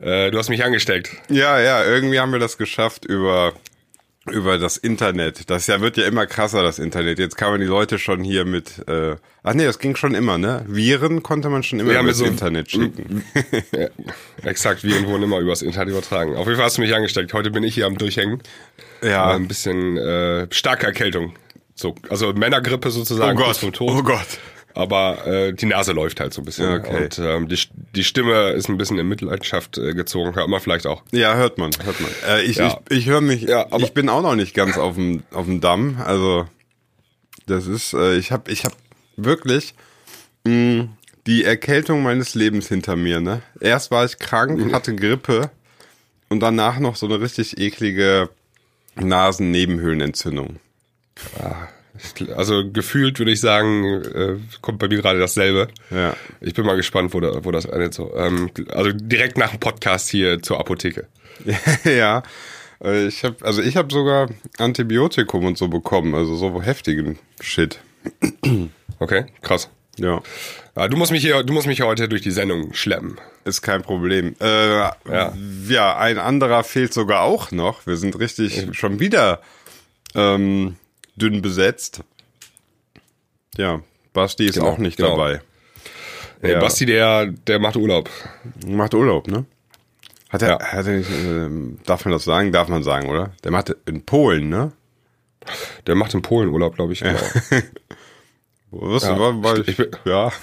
Äh, du hast mich angesteckt. Ja, ja, irgendwie haben wir das geschafft über über das Internet. Das ja wird ja immer krasser, das Internet. Jetzt kann man die Leute schon hier mit. Äh, ach nee, das ging schon immer, ne? Viren konnte man schon immer Ja, über mit das so- Internet schicken. Ja, exakt, Viren wurden immer übers Internet übertragen. Auf jeden Fall hast du mich angesteckt. Heute bin ich hier am Durchhängen. Ja. Äh, Ein bisschen äh, starke Erkältung. So, also Männergrippe Oh sozusagen, kurz Gott, oh Gott. Aber äh, die Nase läuft halt so ein bisschen. Okay. Und ähm, die, die Stimme ist ein bisschen in Mitleidenschaft äh, gezogen. Hört man vielleicht auch. Ja, hört man, hört man. Äh, ich Ja. ich, ich höre mich, Ja, aber- ich bin auch noch nicht ganz auf dem auf dem Damm. Also das ist, äh, ich habe ich hab wirklich mh, die Erkältung meines Lebens hinter mir. Ne? Erst war ich krank, hatte Grippe und danach noch so eine richtig eklige Nasennebenhöhlenentzündung. Ich- Also gefühlt würde ich sagen, äh, kommt bei mir gerade dasselbe. Ja. Ich bin mal gespannt, wo, da, wo das endet so. Ähm, also direkt nach dem Podcast hier zur Apotheke. ja. Äh, Ich habe also ich habe sogar Antibiotikum und so bekommen, also so heftigen Shit. Okay, krass. Ja. Ja, du musst mich hier, du musst mich heute durch die Sendung schleppen. Ist kein Problem. Äh, ja. ja, ein anderer fehlt sogar auch noch. Wir sind richtig schon wieder ähm, dünn besetzt. Ja, Basti ist Genau, auch nicht genau. dabei. Nee, Ja. Basti, der, der macht Urlaub. Macht Urlaub, ne? Hat er, Ja. hat er nicht, ähm, darf man das sagen? Darf man sagen, oder? Der macht in Polen, ne? Der macht in Polen Urlaub, glaube ich. Genau. Was, Ja, war, war ich- ich bin- ja.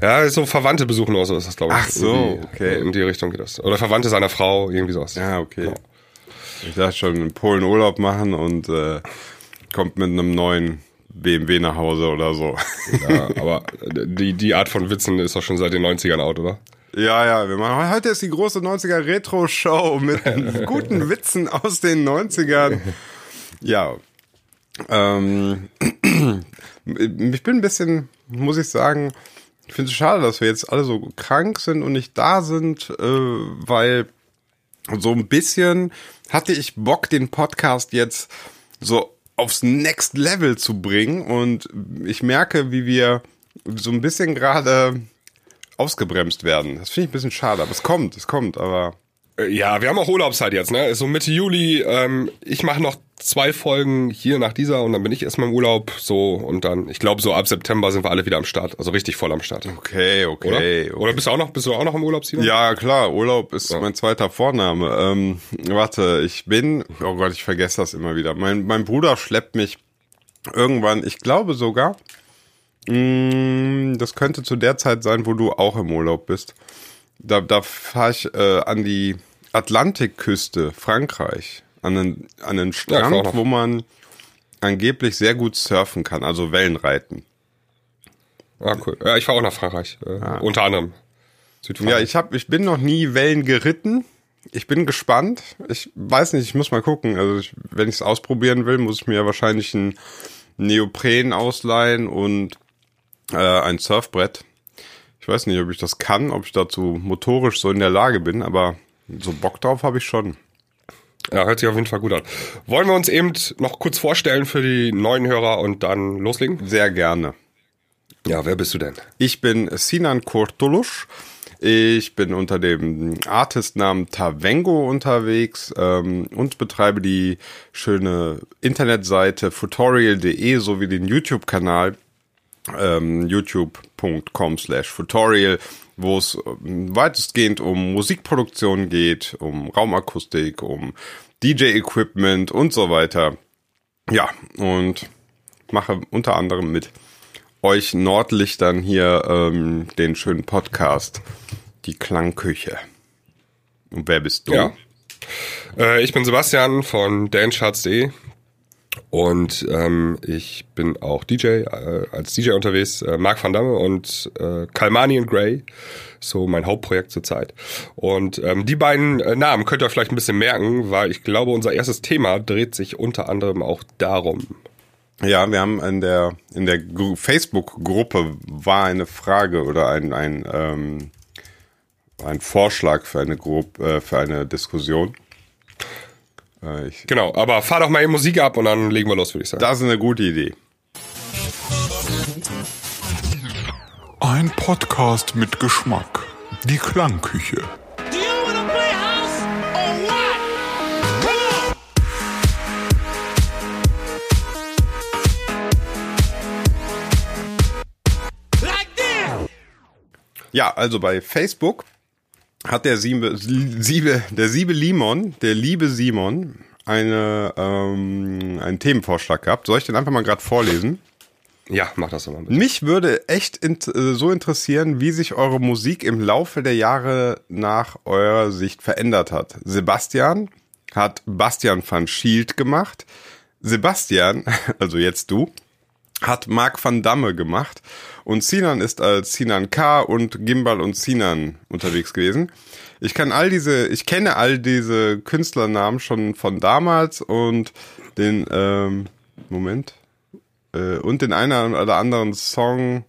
Ja, so Verwandte besuchen oder so ist das, glaube ich. Ach so, okay. In die Richtung geht das. Oder Verwandte seiner Frau, irgendwie sowas. ja, okay. Ich dachte schon, in Polen Urlaub machen und äh, kommt mit einem neuen BMW nach Hause oder so. Ja, aber die, die Art von Witzen ist doch schon seit den 90ern out, oder? Ja, ja, wir machen heute ist die große 90er Retro Show mit guten Witzen aus den 90ern. Ja. Ähm, ich bin ein bisschen, muss ich sagen, ich finde es schade, dass wir jetzt alle so krank sind und nicht da sind, äh, weil so ein bisschen hatte ich Bock, den Podcast jetzt so aufs Next Level zu bringen und ich merke, wie wir so ein bisschen gerade ausgebremst werden. Das finde ich ein bisschen schade, aber es kommt, es kommt, aber Ja, wir haben auch Urlaubszeit jetzt, ne? So Mitte Juli. Ähm, ich mache noch zwei Folgen hier nach dieser und dann bin ich erstmal im Urlaub. So und dann, ich glaube, so ab September sind wir alle wieder am Start. Also richtig voll am Start. okay, Oder? okay. Oder bist du auch noch, bist du auch noch im Urlaub, Simon? Ja, klar, Urlaub ist mein zweiter Vorname. Ähm, warte, ich bin, oh Gott, ich vergesse das immer wieder. Mein, mein Bruder schleppt mich irgendwann, ich glaube sogar, mh, das könnte zu der Zeit sein, wo du auch im Urlaub bist. Da, da fahre ich äh, an die Atlantikküste, Frankreich, an einen, an einen Strand, noch. wo man angeblich sehr gut surfen kann, also Wellenreiten. Ah, cool. Ja, ich fahre auch nach Frankreich. Äh, Unter anderem. Ja, Südfrankreich. ich hab, ich bin noch nie Wellen geritten. Ich bin gespannt. Ich weiß nicht, ich muss mal gucken. Also ich, wenn ich es ausprobieren will, muss ich mir wahrscheinlich ein Neopren ausleihen und äh, ein Surfbrett. Ich weiß nicht, ob ich das kann, ob ich dazu motorisch so in der Lage bin, aber so Bock drauf habe ich schon. Ja, hört sich auf jeden Fall gut an. Wollen wir uns eben noch kurz vorstellen für die neuen Hörer und dann loslegen? Sehr gerne. Ja, wer bist du denn? Ich bin Sinan Kurtulusch. Ich bin unter dem Artistnamen Tavengo unterwegs ähm, und betreibe die schöne Internetseite futorial.de sowie den YouTube-Kanal ähm, youtube.com slash futorial, wo es ähm, weitestgehend um Musikproduktion geht, um Raumakustik, um DJ-Equipment und so weiter. Ja, und mache unter anderem mit euch Nordlichtern hier ähm, den schönen Podcast, die Klangküche. Und wer bist du? Ja. Äh, ich bin Sebastian von dancharts.de und ähm, ich bin auch DJ, äh, als DJ unterwegs, äh, Marc van Damme und äh, Kalmani and Gray, so mein Hauptprojekt zurzeit. Und ähm, die beiden äh, Namen könnt ihr vielleicht ein bisschen merken, weil ich glaube, unser erstes Thema dreht sich unter anderem auch darum. Ja, wir haben in der in der Gru- Facebook-Gruppe war eine Frage oder ein ein ähm, ein Vorschlag für eine Gruppe äh, für eine Diskussion. Äh, genau, aber fahr doch mal eben Musik ab und dann legen wir los, würde ich sagen. Das ist eine gute Idee. Ein Podcast mit Geschmack. Die Klangküche. Ja, also bei Facebook hat der Siebe, Siebe, der Siebe Limon, der liebe Simon, eine, ähm, einen Themenvorschlag gehabt. Soll ich den einfach mal gerade vorlesen? Ja, mach das doch mal. Bitte. Mich würde echt in, äh, so interessieren, wie sich eure Musik im Laufe der Jahre nach eurer Sicht verändert hat. Sebastian hat Bastian van Schild gemacht. Sebastian, also jetzt du, hat Mark van Damme gemacht. Und Sinan ist als Sinan K. und Gimbal und Sinan unterwegs gewesen. Ich kann all diese, ich kenne all diese Künstlernamen schon von damals und den, ähm, Moment, äh, und den einen oder anderen Song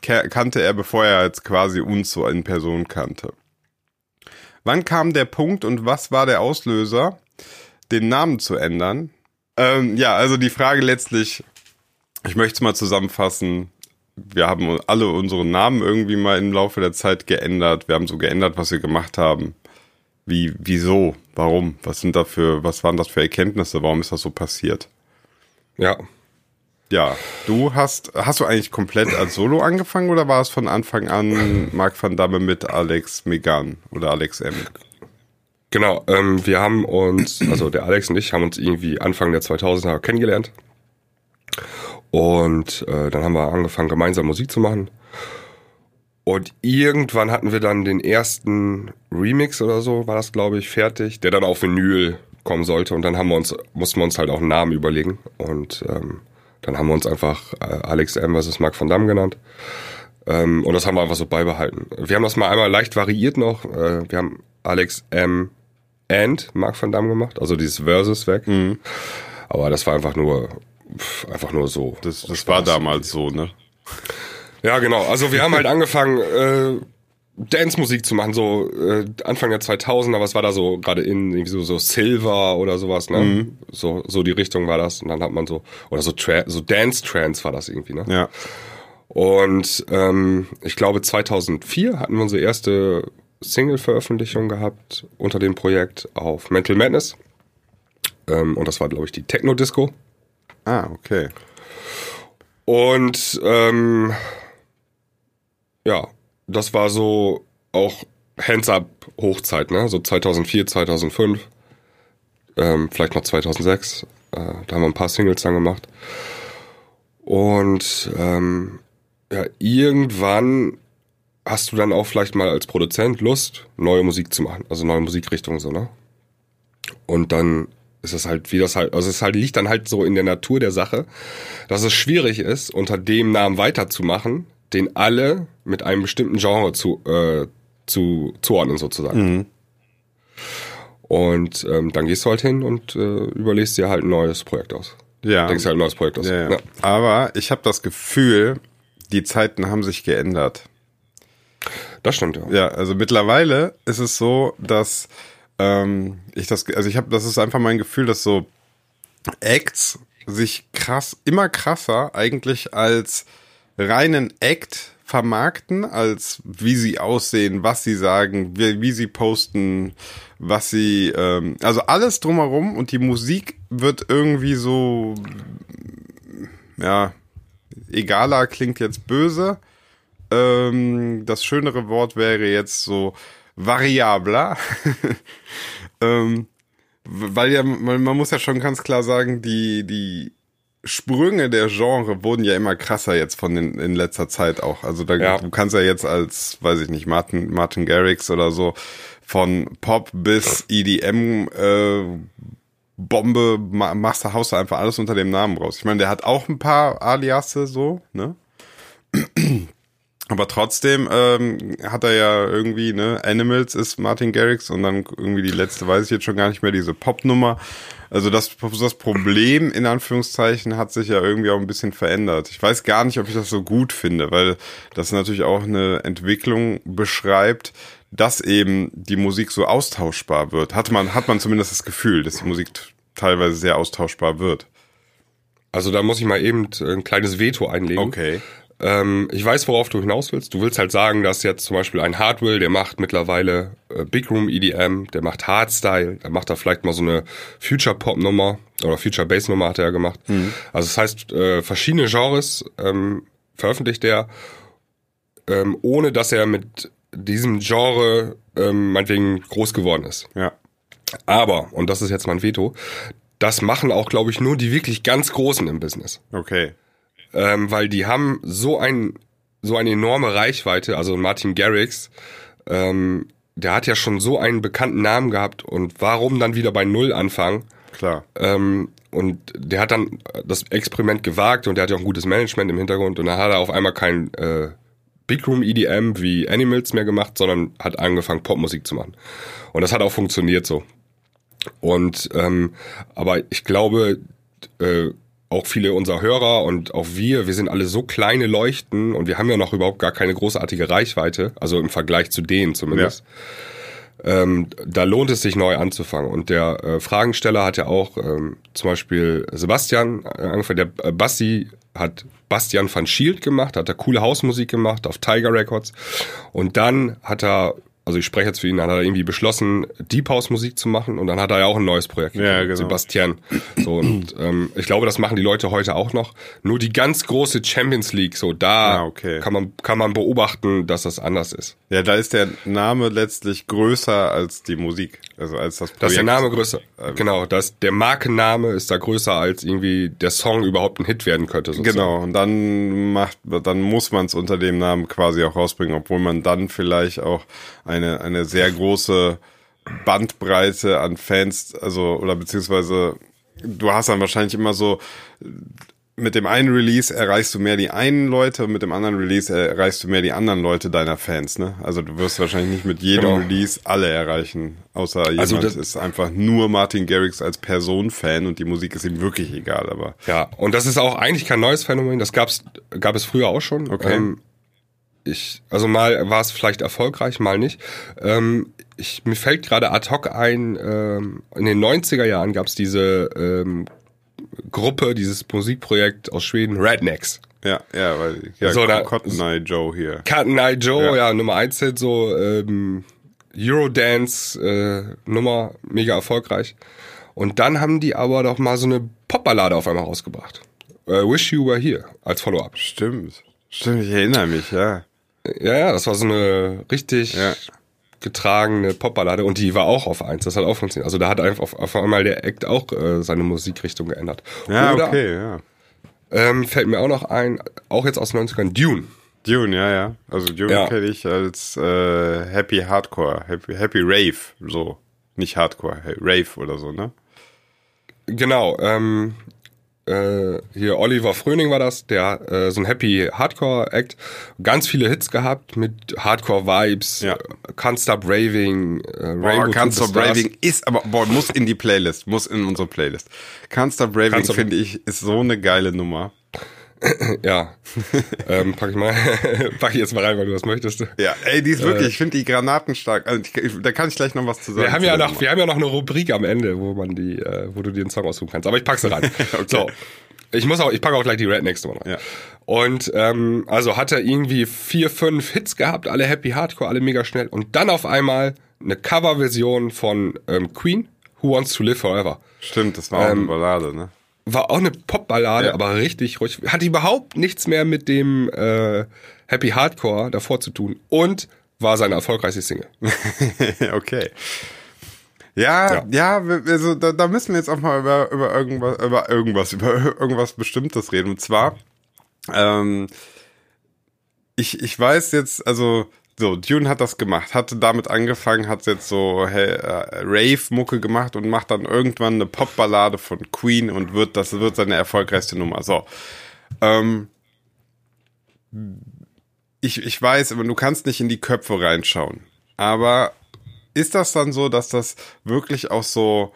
kannte er, bevor er jetzt quasi uns so in Person kannte. Wann kam der Punkt und was war der Auslöser, den Namen zu ändern? Ähm, ja, also die Frage letztlich, ich möchte es mal zusammenfassen. Wir haben alle unsere Namen irgendwie mal im Laufe der Zeit geändert. Wir haben so geändert, was wir gemacht haben. Wie, wieso? Warum? Was sind dafür, was waren das für Erkenntnisse? Warum ist das so passiert? Ja. Ja, du hast, hast du eigentlich komplett als Solo angefangen oder war es von Anfang an Mark van Damme mit Alex Megan oder Alex M? Genau, ähm, wir haben uns, also der Alex und ich haben uns irgendwie Anfang der 2000er kennengelernt. Und äh, dann haben wir angefangen, gemeinsam Musik zu machen. Und irgendwann hatten wir dann den ersten Remix oder so, war das, glaube ich, fertig, der dann auf Vinyl kommen sollte. Und dann haben wir uns, mussten wir uns halt auch einen Namen überlegen. Und ähm, dann haben wir uns einfach äh, Alex M. vs. Mark van Damme genannt. Ähm, und das haben wir einfach so beibehalten. Wir haben das mal einmal leicht variiert noch. Äh, wir haben Alex M. and Mark van Damme gemacht, also dieses Versus weg. Mhm. Aber das war einfach nur, einfach nur so. Das, das war damals so, ne? Ja, genau. Also wir haben halt angefangen, äh, Dance-Musik zu machen, so äh, Anfang der 2000er, was war da so gerade in irgendwie so, so Silver oder sowas, ne? Mhm. So so die Richtung war das und dann hat man so oder so Tra so Dance Trance war das irgendwie, ne? Ja. Und ähm, ich glaube 2004 hatten wir unsere erste Single-Veröffentlichung gehabt unter dem Projekt auf Mental Madness. Ähm, und das war glaube ich die Techno Disco. Ah, okay. Und ähm, ja, das war so auch Hands-Up Hochzeit, ne? So 2004, 2005, ähm, vielleicht noch 2006. Äh, da haben wir ein paar Singles dann gemacht. Und ähm, ja, irgendwann hast du dann auch vielleicht mal als Produzent Lust, neue Musik zu machen, also neue Musikrichtungen so, ne? Und dann ist es halt, wie das halt, also es halt liegt dann halt so in der Natur der Sache, dass es schwierig ist, unter dem Namen weiterzumachen, den alle mit einem bestimmten Genre zu, äh, zu zuordnen sozusagen. Mhm. Und ähm, dann gehst du halt hin und äh, überlegst dir halt ein neues Projekt aus. Ja. Denkst halt ein neues Projekt aus. Ja, ja. Aber ich habe das Gefühl, die Zeiten haben sich geändert. Das stimmt, ja. Ja, also mittlerweile ist es so, dass ähm, ich das, also ich habe, das ist einfach mein Gefühl, dass so Acts sich krass, immer krasser eigentlich als reinen Act vermarkten, als wie sie aussehen, was sie sagen, wie, wie sie posten, was sie, ähm, also alles drumherum und die Musik wird irgendwie so, ja, egaler klingt jetzt böse. Ähm, das schönere Wort wäre jetzt so variabler. ähm, weil ja, man, man muss ja schon ganz klar sagen, die, die Sprünge der Genre wurden ja immer krasser jetzt von den, in letzter Zeit auch. Also da, Ja. du kannst ja jetzt als, weiß ich nicht, Martin, Martin Garrix oder so von Pop bis EDM äh, Bombe ma- machst du, haust du einfach alles unter dem Namen raus. Ich meine, der hat auch ein paar Aliasse so, ne? Aber trotzdem ähm, hat er ja irgendwie, ne, Animals ist Martin Garrix und dann irgendwie die letzte, weiß ich jetzt schon gar nicht mehr, diese Popnummer. Also das, das Problem in Anführungszeichen hat sich ja irgendwie auch ein bisschen verändert. Ich weiß gar nicht, ob ich das so gut finde, weil das natürlich auch eine Entwicklung beschreibt, dass eben die Musik so austauschbar wird. Hat man, hat man zumindest das Gefühl, dass die Musik teilweise sehr austauschbar wird. Also da muss ich mal eben ein kleines Veto einlegen. Okay. Ähm, ich weiß, worauf du hinaus willst. Du willst halt sagen, dass jetzt zum Beispiel ein Hardwell, der macht mittlerweile äh, Big Room EDM, der macht Hardstyle, der macht da vielleicht mal so eine Future Pop Nummer oder Future Bass Nummer hat er ja gemacht. Also das heißt, äh, verschiedene Genres ähm, veröffentlicht er. ähm, ohne dass er mit diesem Genre ähm, meinetwegen groß geworden ist. Ja. Aber, und das ist jetzt mein Veto, das machen auch, glaube ich, nur die wirklich ganz Großen im Business. Okay. Ähm, weil die haben so ein so eine enorme Reichweite, also Martin Garrix, ähm, der hat ja schon so einen bekannten Namen gehabt und warum dann wieder bei Null anfangen? Klar. Ähm, und der hat dann das Experiment gewagt und der hat ja auch ein gutes Management im Hintergrund und dann hat er auf einmal kein äh, Big Room EDM wie Animals mehr gemacht, sondern hat angefangen Popmusik zu machen. Und das hat auch funktioniert so. Und ähm, aber ich glaube, äh, auch viele unserer Hörer und auch wir, wir sind alle so kleine Leuchten und wir haben ja noch überhaupt gar keine großartige Reichweite, also im Vergleich zu denen zumindest. Ja. Ähm, da lohnt es sich neu anzufangen. Und der äh, Fragensteller hat ja auch ähm, zum Beispiel Sebastian, äh, angefangen, der äh, Basti hat Bastian van Schield gemacht, hat er coole Hausmusik gemacht auf Tiger Records. Und dann hat er also ich spreche jetzt für ihn, dann hat er irgendwie beschlossen, Deep House Musik zu machen und dann hat er ja auch ein neues Projekt, ja, genau. Sebastian. So und ähm, ich glaube, das machen die Leute heute auch noch. Nur die ganz große Champions League, so da ah, okay. kann man kann man beobachten, dass das anders ist. Ja, da ist der Name letztlich größer als die Musik, also als das Projekt. Das ist der Name größer. Ähm. Genau, das der Markenname ist da größer als irgendwie der Song überhaupt ein Hit werden könnte. Sozusagen. Genau und dann macht dann muss man es unter dem Namen quasi auch rausbringen, obwohl man dann vielleicht auch eine, eine sehr große Bandbreite an Fans, also, oder beziehungsweise du hast dann wahrscheinlich immer so, mit dem einen Release erreichst du mehr die einen Leute und mit dem anderen Release erreichst du mehr die anderen Leute deiner Fans, ne? Also du wirst wahrscheinlich nicht mit jedem genau. Release alle erreichen, außer jemand also das ist einfach nur Martin Garrix als Person Fan und die Musik ist ihm wirklich egal, aber. Ja, und das ist auch eigentlich kein neues Phänomen, das gab's, gab es früher auch schon. Okay. Ähm, ich, also mal war es vielleicht erfolgreich, mal nicht. Ähm, ich, mir fällt gerade ad hoc ein, ähm, in den 90er Jahren gab es diese ähm, Gruppe, dieses Musikprojekt aus Schweden, Rednecks. Ja, ja, weil ja, so, da, Cotton Eye Joe hier. Cotton Eye Joe, ja, ja Nummer 1 Hit, so ähm, Eurodance äh, Nummer, mega erfolgreich. Und dann haben die aber doch mal so eine Popballade auf einmal rausgebracht. Uh, Wish You Were Here als Follow-up. Stimmt. Stimmt, ich erinnere mich, ja. Ja, ja, das war so eine richtig ja. getragene Popballade und die war auch auf eins. Das hat auch funktioniert. Also da hat einfach auf, auf einmal der Act auch äh, seine Musikrichtung geändert. Ja, Oder, okay, ja. Ähm, fällt mir auch noch ein, auch jetzt aus den 90ern, Dune. Dune, ja, ja. Also Dune ja. kenne ich als äh, Happy Hardcore, Happy, Happy Rave, so. Nicht Hardcore, Rave oder so, ne? Genau, ähm, äh, hier Oliver Fröning war das, der äh, so ein Happy Hardcore Act, ganz viele Hits gehabt mit Hardcore Vibes, ja. Can't Stop Raving, äh, Rainbow boah, Can't Stop Raving ist aber boah, muss in die Playlist, muss in unsere Playlist. Can't Stop Raving finde ich ist so eine geile Nummer. ja, ähm, pack ich mal, pack ich jetzt mal rein, weil du das möchtest. Ja, ey, die ist wirklich, äh, ich finde die Granaten stark. Also, da kann ich gleich noch was zu sagen. Wir haben ja noch, wir haben ja noch eine Rubrik am Ende, wo man die, äh, wo du dir den Song aussuchen kannst. Aber ich pack sie rein. okay. So, ich muss auch, ich packe auch gleich die Rednecks Nummer rein. Ja. Und ähm, also hat er irgendwie vier, fünf Hits gehabt, alle Happy Hardcore, alle mega schnell. Und dann auf einmal eine Coverversion von ähm, Queen, Who Wants to Live Forever. Stimmt, das war auch ähm, eine Ballade, ne? War auch eine Popballade, ja. aber richtig ruhig. Hat überhaupt nichts mehr mit dem äh, Happy Hardcore davor zu tun und war seine erfolgreichste Single. okay. Ja, ja, ja, also da, da müssen wir jetzt auch mal über, über irgendwas, über irgendwas, über irgendwas Bestimmtes reden. Und zwar, ähm, ich, ich weiß jetzt, also so, Dune hat das gemacht, hatte damit angefangen, hat jetzt so hey, äh, Rave-Mucke gemacht und macht dann irgendwann eine Popballade von Queen und wird, das wird seine erfolgreichste Nummer. So. Ähm, ich, ich weiß, aber du kannst nicht in die Köpfe reinschauen. Aber ist das dann so, dass das wirklich auch so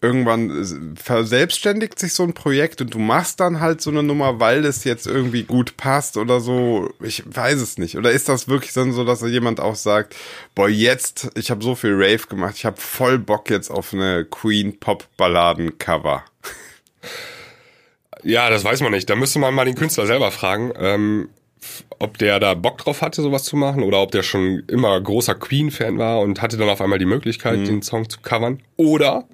irgendwann verselbstständigt sich so ein Projekt und du machst dann halt so eine Nummer, weil es jetzt irgendwie gut passt oder so. Ich weiß es nicht. Oder ist das wirklich dann so, dass jemand auch sagt, boah, jetzt, ich habe so viel Rave gemacht, ich habe voll Bock jetzt auf eine Queen Pop Balladen Cover. Ja, das weiß man nicht. Da müsste man mal den Künstler selber fragen. Ähm ob der da Bock drauf hatte, sowas zu machen, oder ob der schon immer großer Queen-Fan war und hatte dann auf einmal die Möglichkeit, mhm. den Song zu covern. Oder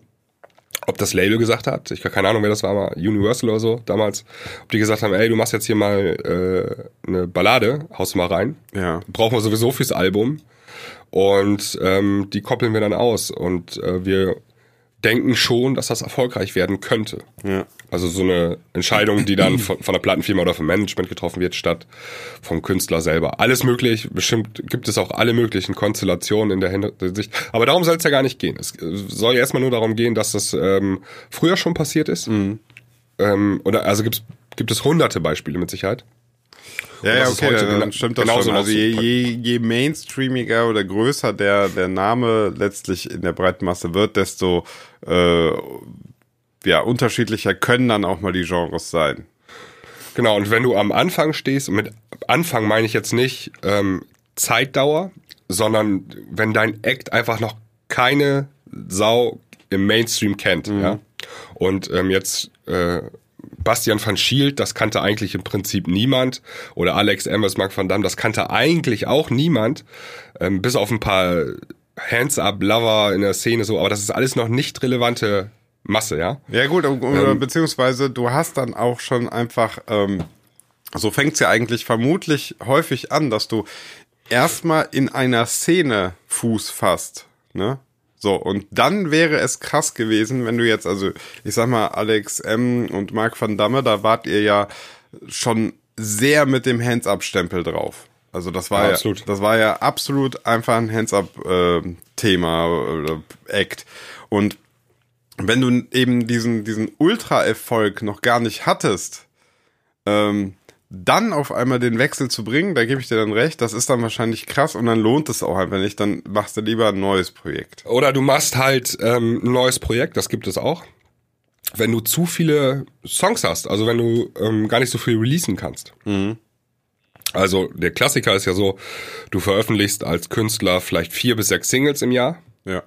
ob das Label gesagt hat, ich habe keine Ahnung, wer das war, mal Universal oder so damals, ob die gesagt haben, ey, du machst jetzt hier mal äh, eine Ballade, haust du mal rein. Ja. Brauchen wir sowieso fürs Album. Und ähm, die koppeln wir dann aus. Und äh, wir denken schon, dass das erfolgreich werden könnte. Ja. Also so eine Entscheidung, die dann von, von der Plattenfirma oder vom Management getroffen wird, statt vom Künstler selber. Alles möglich, bestimmt gibt es auch alle möglichen Konstellationen in der Hinsicht. Aber darum soll es ja gar nicht gehen. Es soll erstmal nur darum gehen, dass das ähm, früher schon passiert ist. Mhm. Ähm, oder also gibt's, gibt es hunderte Beispiele mit Sicherheit. Ja, ja, okay, dann gena- stimmt das genauso schon. Also je, je, je mainstreamiger oder größer der, der Name letztlich in der breiten Masse wird, desto äh, ja, unterschiedlicher können dann auch mal die Genres sein. Genau, und wenn du am Anfang stehst, und mit Anfang meine ich jetzt nicht ähm, Zeitdauer, sondern wenn dein Act einfach noch keine Sau im Mainstream kennt, ja. Und ähm, jetzt äh, Bastian van Schielt, das kannte eigentlich im Prinzip niemand. Oder Alex Emmers, Mark van Damme, das kannte eigentlich auch niemand. Ähm, bis auf ein paar Hands-up-Lover in der Szene so, aber das ist alles noch nicht relevante Masse, ja. Ja gut, oder beziehungsweise du hast dann auch schon einfach, ähm, so fängt's ja eigentlich vermutlich häufig an, dass du erstmal in einer Szene Fuß fasst, ne? So, und dann wäre es krass gewesen, wenn du jetzt, also ich sag mal, Alex M. und Mark van Damme, da wart ihr ja schon sehr mit dem Hands-up-Stempel drauf. Also das war Ja, ja, absolut. das war ja absolut einfach ein Hands-up-Thema oder Act. Und wenn du eben diesen, diesen Ultra-Erfolg noch gar nicht hattest, ähm, dann auf einmal den Wechsel zu bringen, da gebe ich dir dann recht, das ist dann wahrscheinlich krass und dann lohnt es auch einfach nicht, dann machst du lieber ein neues Projekt. Oder du machst halt ähm, ein neues Projekt, das gibt es auch. Wenn du zu viele Songs hast, also wenn du ähm, gar nicht so viel releasen kannst. Also der Klassiker ist ja so, du veröffentlichst als Künstler vielleicht vier bis sechs Singles im Jahr Ja.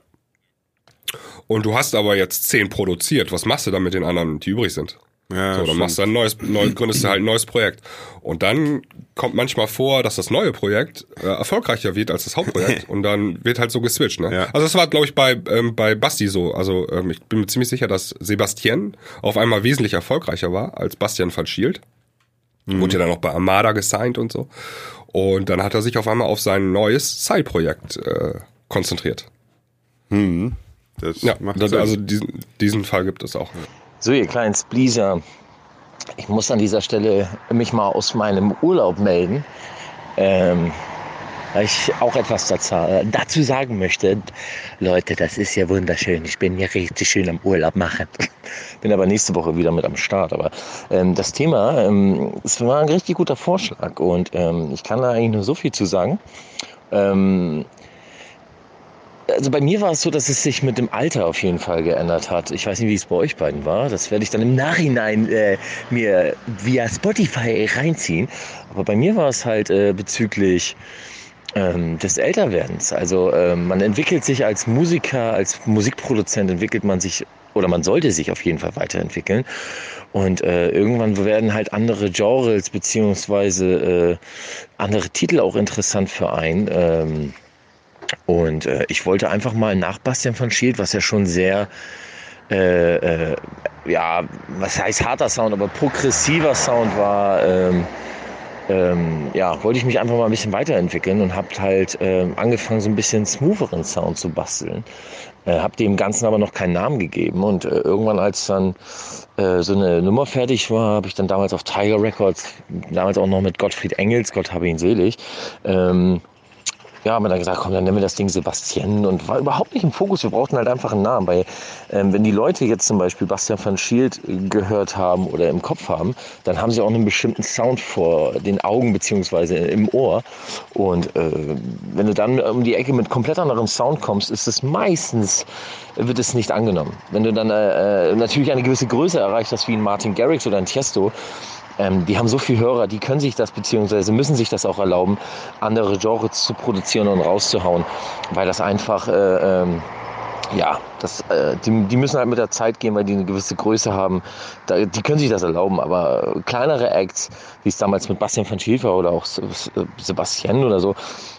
und du hast aber jetzt zehn produziert. Was machst du dann mit den anderen, die übrig sind? Ja, So, dann stimmt. machst du ein neues, neu, gründest du halt ein neues Projekt. Und dann kommt manchmal vor, dass das neue Projekt äh, erfolgreicher wird als das Hauptprojekt und dann wird halt so geswitcht. Ne? Ja. Also das war, glaube ich, bei, ähm, bei Basti so. Also ähm, ich bin mir ziemlich sicher, dass Sebastian auf einmal wesentlich erfolgreicher war als Bastian van Schielt. Wurde ja dann auch bei Armada gesigned und so. Und dann hat er sich auf einmal auf sein neues Side-Projekt äh, konzentriert. Das Ja, macht das, also diesen, diesen Fall gibt es auch. So, ihr kleinen Spleaser, ich muss an dieser Stelle mich mal aus meinem Urlaub melden, ähm, weil ich auch etwas dazu, dazu sagen möchte. Leute, das ist ja wunderschön. Ich bin hier richtig schön am Urlaub machen. Bin aber nächste Woche wieder mit am Start. Aber ähm, das Thema, ähm, war ein richtig guter Vorschlag und ähm, ich kann da eigentlich nur so viel zu sagen. Also bei mir war es so, dass es sich mit dem Alter auf jeden Fall geändert hat. Ich weiß nicht, wie es bei euch beiden war. Das werde ich dann im Nachhinein äh, mir via Spotify reinziehen. Aber bei mir war es halt äh, bezüglich ähm, des Älterwerdens. Also ähm, man entwickelt sich als Musiker, als Musikproduzent entwickelt man sich oder man sollte sich auf jeden Fall weiterentwickeln. Und äh, irgendwann werden halt andere Genres beziehungsweise äh, andere Titel auch interessant für einen. Ähm, und äh, ich wollte einfach mal nach Bastian von Schild, was ja schon sehr, äh, äh, ja, was heißt harter Sound, aber progressiver Sound war, ähm, ähm, ja, wollte ich mich einfach mal ein bisschen weiterentwickeln und habe halt ähm, angefangen, so ein bisschen smootheren Sound zu basteln. Äh, habe dem Ganzen aber noch keinen Namen gegeben und äh, irgendwann, als dann äh, so eine Nummer fertig war, habe ich dann damals auf Tiger Records, damals auch noch mit Gottfried Engels, Gott habe ihn selig, ähm, ja, haben wir dann gesagt, komm, dann nennen wir das Ding Sebastian und war überhaupt nicht im Fokus. Wir brauchten halt einfach einen Namen, weil ähm, wenn die Leute jetzt zum Beispiel Bastian van Schild gehört haben oder im Kopf haben, dann haben sie auch einen bestimmten Sound vor den Augen beziehungsweise im Ohr. Und äh, wenn du dann um die Ecke mit komplett anderem Sound kommst, ist es meistens wird es nicht angenommen. Wenn du dann äh, äh, natürlich eine gewisse Größe erreicht hast wie ein Martin Garrix oder ein Tiesto, ähm, die haben so viele Hörer, die können sich das beziehungsweise müssen sich das auch erlauben, andere Genres zu produzieren und rauszuhauen, weil das einfach äh, ähm, ja, das, äh, die, die müssen halt mit der Zeit gehen, weil die eine gewisse Größe haben. Da, die können sich das erlauben, aber kleinere Acts, wie es damals mit Bastian van Schäfer oder auch Sebastian oder so,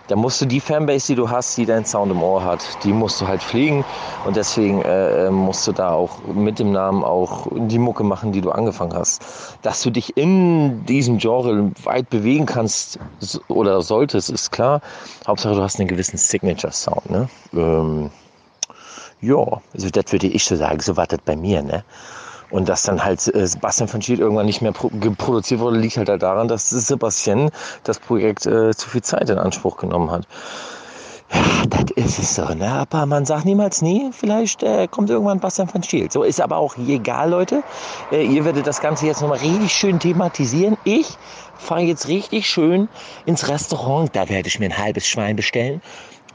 da musst du die Fanbase, die du hast, die deinen Sound im Ohr hat, die musst du halt pflegen und deswegen äh, musst du da auch mit dem Namen auch die Mucke machen, die du angefangen hast. Dass du dich in diesem Genre weit bewegen kannst oder solltest, ist klar. Hauptsache, du hast einen gewissen Signature-Sound. Ne? Ähm, ja, also das würde ich so sagen, so war das bei mir, ne? Und dass dann halt äh, Sebastian von Schied irgendwann nicht mehr produziert wurde, liegt halt, halt daran, dass Sebastian das Projekt äh, zu viel Zeit in Anspruch genommen hat. Ja, das ist es so, ne? Aber man sagt niemals nie, vielleicht äh, kommt irgendwann Bastian von Stiel. So ist aber auch egal, Leute. Äh, ihr werdet das Ganze jetzt nochmal richtig schön thematisieren. Ich fahre jetzt richtig schön ins Restaurant. Da werde ich mir ein halbes Schwein bestellen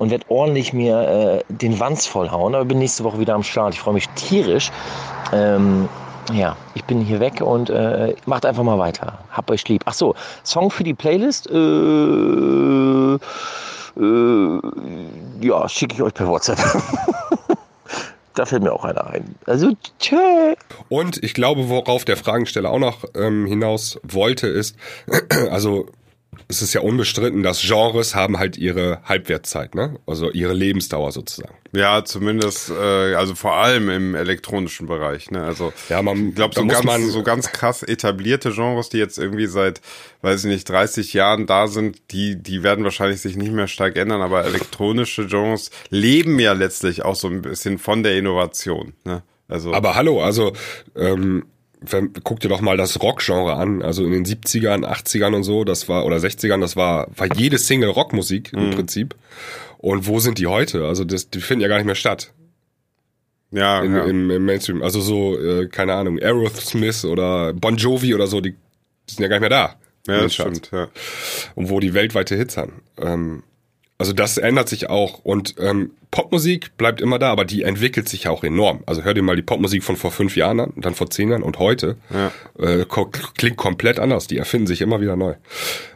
und werde ordentlich mir äh, den Wanz vollhauen. Aber bin nächste Woche wieder am Start. Ich freue mich tierisch. Ähm, ja, ich bin hier weg und äh, macht einfach mal weiter. Hab euch lieb. Ach so, Song für die Playlist. Äh, äh, ja, schicke ich euch per WhatsApp. da fällt mir auch einer ein. Also, tschö. Und ich glaube, worauf der Fragensteller auch noch ähm, hinaus wollte, ist, also es ist ja unbestritten, dass Genres haben halt ihre Halbwertszeit, ne? Also ihre Lebensdauer sozusagen. Ja, zumindest, äh, also vor allem im elektronischen Bereich, ne? Also ja, man, ich glaube, so, ganz, so ganz krass etablierte Genres, die jetzt irgendwie seit, weiß ich nicht, 30 Jahren da sind, die, die werden wahrscheinlich sich nicht mehr stark ändern, aber elektronische Genres leben ja letztlich auch so ein bisschen von der Innovation, ne? Also. Aber hallo, also ähm, guck dir doch mal das Rockgenre an. Also in den 70ern, 80ern und so, das war, oder 60ern, das war, war jede Single Rockmusik im mhm. Prinzip. Und wo sind die heute? Also das, die finden ja gar nicht mehr statt. Ja, in, ja. Im, im Mainstream. Also so, äh, keine Ahnung, Aerosmith oder Bon Jovi oder so, die, die sind ja gar nicht mehr da. Ja, das stimmt, ja. Und wo die weltweite Hits haben. Ähm, also das ändert sich auch und ähm, Popmusik bleibt immer da, aber die entwickelt sich auch enorm. Also hör dir mal die Popmusik von vor fünf Jahren an, dann vor zehn Jahren und heute. Ja. Äh, klingt komplett anders. Die erfinden sich immer wieder neu.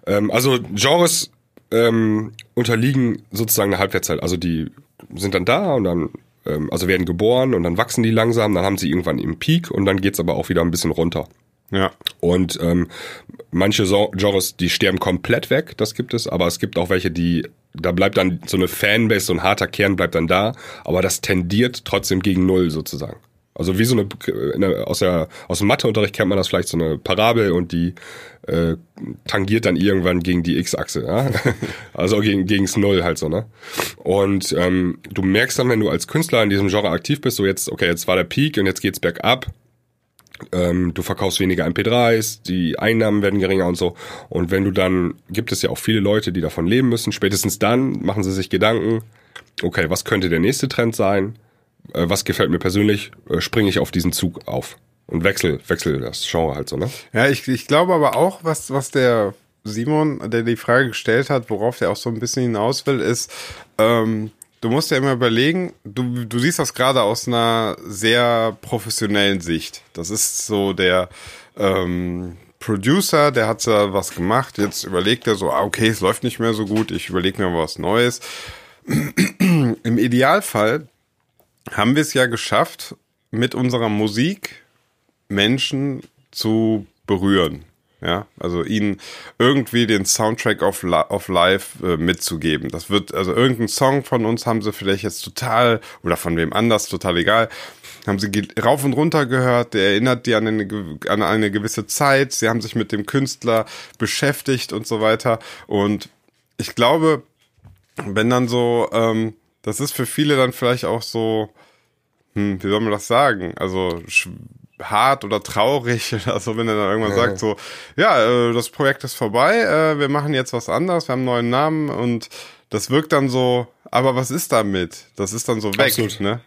Ähm, also Genres ähm, unterliegen sozusagen einer Halbwertszeit. Also die sind dann da und dann ähm, also werden geboren und dann wachsen die langsam, dann haben sie irgendwann im Peak und dann geht's aber auch wieder ein bisschen runter. Ja. Und ähm, manche Genres, die sterben komplett weg, das gibt es, aber es gibt auch welche, die da bleibt dann so eine Fanbase, so ein harter Kern bleibt dann da, aber das tendiert trotzdem gegen Null sozusagen. Also wie so eine, aus der aus dem Matheunterricht kennt man das vielleicht so eine Parabel und die äh, tangiert dann irgendwann gegen die X-Achse, ja? also gegen gegens Null halt so ne. Und ähm, du merkst dann, wenn du als Künstler in diesem Genre aktiv bist, so jetzt okay, jetzt war der Peak und jetzt geht's bergab ähm, du verkaufst weniger MP3s, die Einnahmen werden geringer und so. Und wenn du dann, gibt es ja auch viele Leute, die davon leben müssen, spätestens dann machen sie sich Gedanken, okay, was könnte der nächste Trend sein? Äh, was gefällt mir persönlich? Äh, springe ich auf diesen Zug auf und wechsel, wechsel das Genre halt so, ne? Ja, ich, ich glaube aber auch, was, was der Simon, der die Frage gestellt hat, worauf der auch so ein bisschen hinaus will, ist, ähm, du musst ja immer überlegen, du, du siehst das gerade aus einer sehr professionellen Sicht. Das ist so der ähm, Producer, der hat ja was gemacht, jetzt überlegt er so, ah, okay, es läuft nicht mehr so gut, ich überlege mir was Neues. Im Idealfall haben wir es ja geschafft, mit unserer Musik Menschen zu berühren. Ja, also ihnen irgendwie den Soundtrack of, of Life äh, mitzugeben. Das wird, also irgendein Song von uns haben sie vielleicht jetzt total, oder von wem anders, total egal, haben sie rauf und runter gehört, der erinnert die an eine, an eine gewisse Zeit, sie haben sich mit dem Künstler beschäftigt und so weiter. Und ich glaube, wenn dann so, ähm, das ist für viele dann vielleicht auch so, hm, wie soll man das sagen? Also hart oder traurig oder so, wenn er dann irgendwann ja. sagt so, ja, äh, das Projekt ist vorbei, äh, wir machen jetzt was anderes, wir haben einen neuen Namen und das wirkt dann so, aber was ist damit? Das ist dann so weg, Absolut. ne?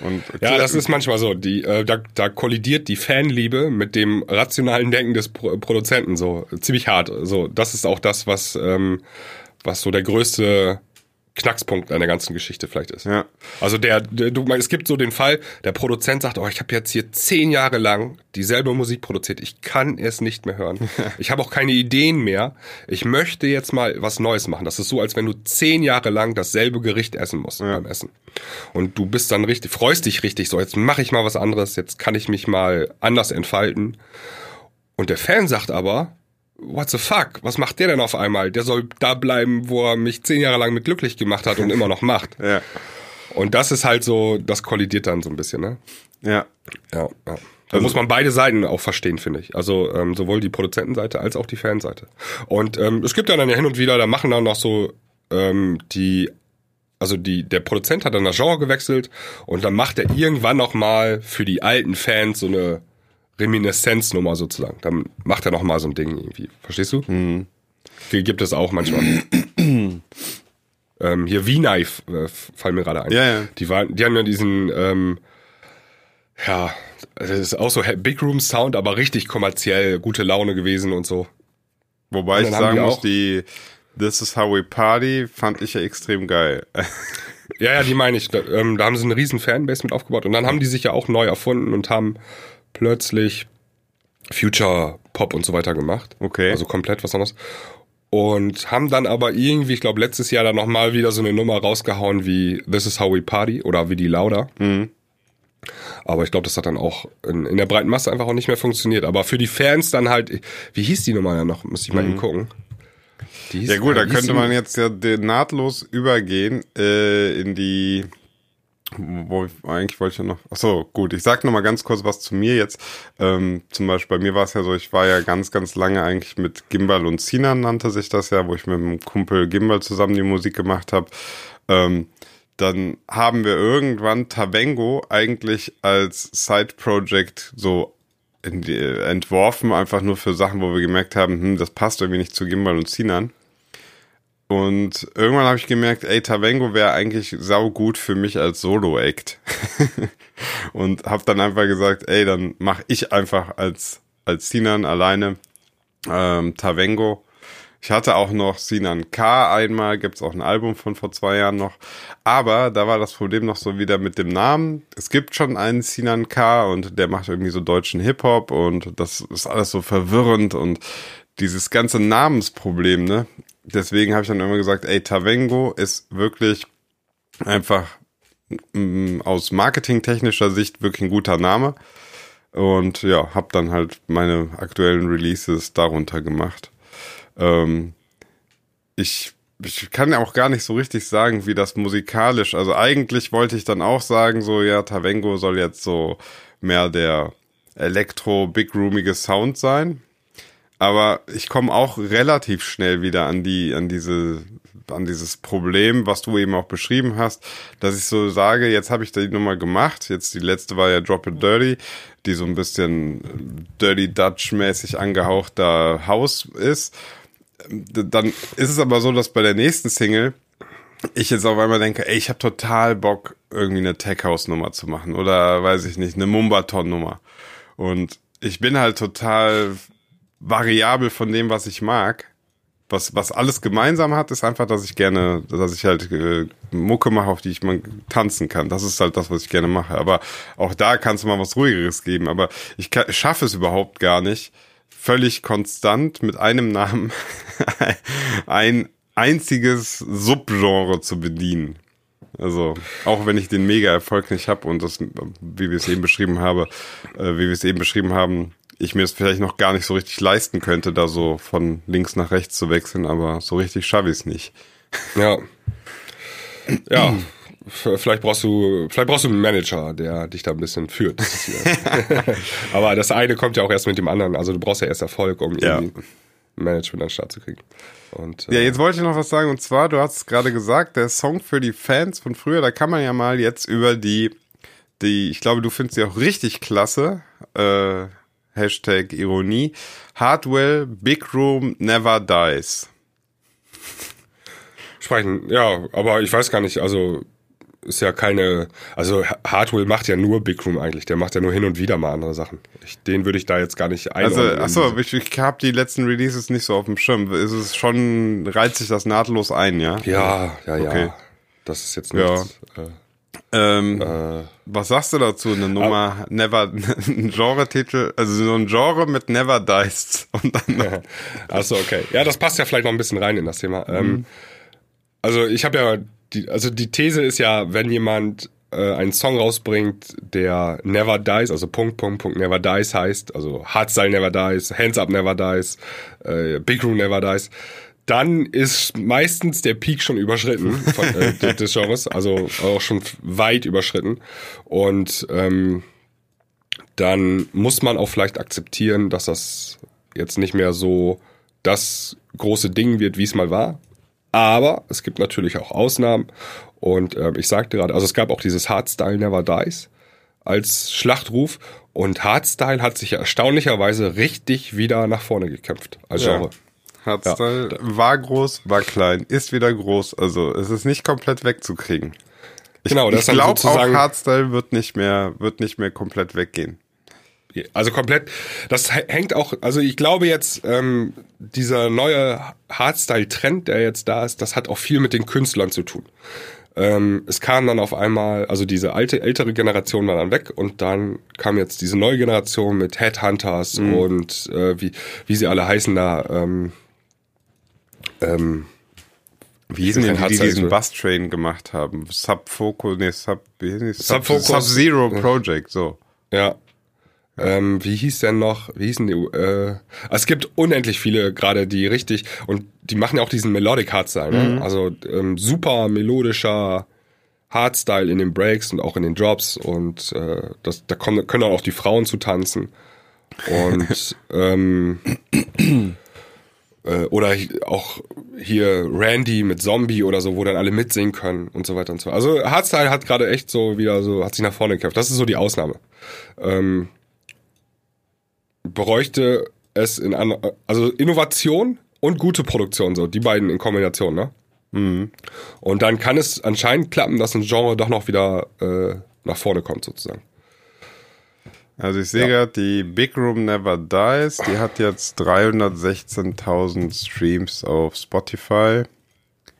Und ja, das ist manchmal so. Die, äh, da, da kollidiert die Fanliebe mit dem rationalen Denken des Pro Produzenten so ziemlich hart. So, das ist auch das, was ähm, was so der größte Knackspunkt an der ganzen Geschichte vielleicht ist. Ja. Also der, der du, es gibt so den Fall, der Produzent sagt, oh, ich habe jetzt hier zehn Jahre lang dieselbe Musik produziert, ich kann es nicht mehr hören. ich habe auch keine Ideen mehr. Ich möchte jetzt mal was Neues machen. Das ist so, als wenn du zehn Jahre lang dasselbe Gericht essen musst beim Essen. Und du bist dann richtig, freust dich richtig so, jetzt mache ich mal was anderes, jetzt kann ich mich mal anders entfalten. Und der Fan sagt aber, what the fuck, was macht der denn auf einmal? Der soll da bleiben, wo er mich zehn Jahre lang mit glücklich gemacht hat und immer noch macht. Ja. Und das ist halt so, das kollidiert dann so ein bisschen, ne? Ja. Ja, ja. Da muss man beide Seiten auch verstehen, finde ich. Also ähm, sowohl die Produzentenseite als auch die Fanseite. Und ähm, es gibt dann ja hin und wieder, da machen dann noch so ähm, die, also die, der Produzent hat dann das Genre gewechselt und dann macht er irgendwann noch mal für die alten Fans so eine Reminiszensnummer sozusagen. Dann macht er noch mal so ein Ding irgendwie. Verstehst du? Mhm. Die gibt es auch manchmal. ähm, hier V-Knife äh, fallen mir gerade ein. Ja, ja. Die, waren, die haben ja diesen, ähm, ja, das ist auch so Big Room Sound, aber richtig kommerziell, gute Laune gewesen und so. Wobei Und ich sagen die muss, die This is how we party fand ich ja extrem geil. Ja, ja, die meine ich. Da, ähm, da haben sie eine riesen Fanbase mit aufgebaut und dann haben die sich ja auch neu erfunden und haben plötzlich Future Pop und so weiter gemacht. Okay. Also komplett was anderes. Und haben dann aber irgendwie, ich glaube, letztes Jahr dann nochmal wieder so eine Nummer rausgehauen wie This is how we party oder wie die Lauda. Aber ich glaube, das hat dann auch in, in der breiten Masse einfach auch nicht mehr funktioniert. Aber für die Fans dann halt, wie hieß die Nummer ja noch? Muss ich mal eben gucken. Hieß- Ja gut, da wie hieß könnte man jetzt ja nahtlos übergehen äh, in die wo ich, eigentlich wollte ich ja noch. Ach so, gut. Ich sag noch mal ganz kurz was zu mir jetzt. Ähm, zum Beispiel bei mir war es ja so, ich war ja ganz, ganz lange eigentlich mit Gimbal und Sinan nannte sich das ja, wo ich mit dem Kumpel Gimbal zusammen die Musik gemacht habe. Ähm, dann haben wir irgendwann Tavengo eigentlich als Side-Project so entworfen, einfach nur für Sachen, wo wir gemerkt haben, hm, das passt irgendwie nicht zu Gimbal und Sinan. Und irgendwann habe ich gemerkt, ey, Tavengo wäre eigentlich saugut für mich als Solo-Act. und habe dann einfach gesagt, ey, dann mache ich einfach als, als Sinan alleine ähm, Tavengo. Ich hatte auch noch Sinan K einmal, gibt's auch ein Album von vor zwei Jahren noch. Aber da war das Problem noch so wieder mit dem Namen. Es gibt schon einen Sinan K und der macht irgendwie so deutschen Hip-Hop und das ist alles so verwirrend und dieses ganze Namensproblem, ne? Deswegen habe ich dann immer gesagt, ey, Tavengo ist wirklich einfach mm, aus marketingtechnischer Sicht wirklich ein guter Name. Und ja, habe dann halt meine aktuellen Releases darunter gemacht. Ähm, ich, ich kann ja auch gar nicht so richtig sagen, wie das musikalisch. Also eigentlich wollte ich dann auch sagen, so ja, Tavengo soll jetzt so mehr der elektro-big roomige Sound sein. Aber ich komme auch relativ schnell wieder an die, an diese, an dieses Problem, was du eben auch beschrieben hast, dass ich so sage, jetzt habe ich die Nummer gemacht. Jetzt die letzte war ja Drop It Dirty, die so ein bisschen Dirty Dutch mäßig angehauchter Haus ist. Dann ist es aber so, dass bei der nächsten Single ich jetzt auf einmal denke, ey, ich habe total Bock, irgendwie eine Tech House Nummer zu machen oder weiß ich nicht, eine Mumbaton Nummer. Und ich bin halt total variabel von dem, was ich mag. Was, was alles gemeinsam hat, ist einfach, dass ich gerne, dass ich halt äh, Mucke mache, auf die ich mal tanzen kann. Das ist halt das, was ich gerne mache. Aber auch da kannst du mal was Ruhigeres geben. Aber ich schaffe es überhaupt gar nicht, völlig konstant mit einem Namen ein einziges Subgenre zu bedienen. Also, auch wenn ich den Mega-Erfolg nicht habe und das, wie wir es eben beschrieben haben, äh, wie wir es eben beschrieben haben, ich mir es vielleicht noch gar nicht so richtig leisten könnte, da so von links nach rechts zu wechseln, aber so richtig schaffe ich es nicht. Ja. Ja. Vielleicht brauchst du, vielleicht brauchst du einen Manager, der dich da ein bisschen führt. Aber das eine kommt ja auch erst mit dem anderen. Also du brauchst ja erst Erfolg, um Ja. irgendwie Management an den Start zu kriegen. Und, Ja, äh, jetzt wollte ich noch was sagen und zwar, du hast es gerade gesagt, der Song für die Fans von früher, da kann man ja mal jetzt über die, die, ich glaube, du findest sie auch richtig klasse, äh, Hashtag Ironie, Hardwell Big Room Never Dies. sprechen, ja, aber ich weiß gar nicht, also ist ja keine, also Hardwell macht ja nur Big Room eigentlich, der macht ja nur hin und wieder mal andere Sachen. Ich, den würde ich da jetzt gar nicht Also, einordnen. achso, ich, ich habe die letzten Releases nicht so auf dem Schirm. Ist es schon, reizt sich das nahtlos ein, ja? Ja, ja, ja. Okay. Das ist jetzt Ja. nichts. Äh, Ähm, äh, was sagst du dazu? Eine Nummer, Never, ein Genre-Titel, also so ein Genre mit Never Dies. Und dann, Achso, okay. Ja, das passt ja vielleicht noch ein bisschen rein in das Thema. Ähm, also ich habe ja, die, also die These ist ja, wenn jemand äh, einen Song rausbringt, der Never Dies, also Punkt, Punkt, Punkt, Never Dies heißt, also Hardstyle Never Dies, Hands Up Never Dies, äh, Big Room Never Dies, dann ist meistens der Peak schon überschritten von, äh, des- Genres, also auch schon weit überschritten. Und ähm, dann muss man auch vielleicht akzeptieren, dass das jetzt nicht mehr so das große Ding wird, wie es mal war. Aber es gibt natürlich auch Ausnahmen. Und ähm, ich sagte gerade, also es gab auch dieses Hardstyle Never Dies als Schlachtruf. Und Hardstyle hat sich erstaunlicherweise richtig wieder nach vorne gekämpft als Ja. Hardstyle war groß, war klein, ist wieder groß. Also es ist nicht komplett wegzukriegen. Ich, Genau, das ich glaube auch Hardstyle wird nicht mehr, wird nicht mehr komplett weggehen. Also komplett, das hängt auch, also ich glaube jetzt, ähm, dieser neue Hardstyle-Trend, der jetzt da ist, das hat auch viel mit den Künstlern zu tun. Ähm, es kam dann auf einmal, also diese alte, ältere Generation war dann weg und dann kam jetzt diese neue Generation mit Headhunters und äh, wie, wie sie alle heißen da, ähm, ähm, Wie hießen denn die, die diesen ist, Bus-Train gemacht haben? Subfoco, nee, Sub, wie hießen die? Sub, Subfocus. Sub-Zero Project, so. Ja. Ähm, wie hieß denn noch? Wie hießen die? Äh, es gibt unendlich viele gerade, die richtig und die machen ja auch diesen Melodic Hardstyle. Ne? Also ähm, super melodischer Hardstyle in den Breaks und auch in den Drops und äh, das, da kommen, können auch die Frauen zu tanzen und ähm, äh, oder auch hier Randy mit Zombie oder so, wo dann alle mitsingen können und so weiter und so. fort. Also Hardstyle hat gerade echt so wieder so, hat sich nach vorne gekämpft. Das ist so die Ausnahme. Ähm, bräuchte es in an, also Innovation und gute Produktion, so die beiden in Kombination, ne? Und dann kann es anscheinend klappen, dass ein Genre doch noch wieder äh, nach vorne kommt, sozusagen. Also ich sehe gerade, die Big Room Never Dies, die hat jetzt 316.000 Streams auf Spotify.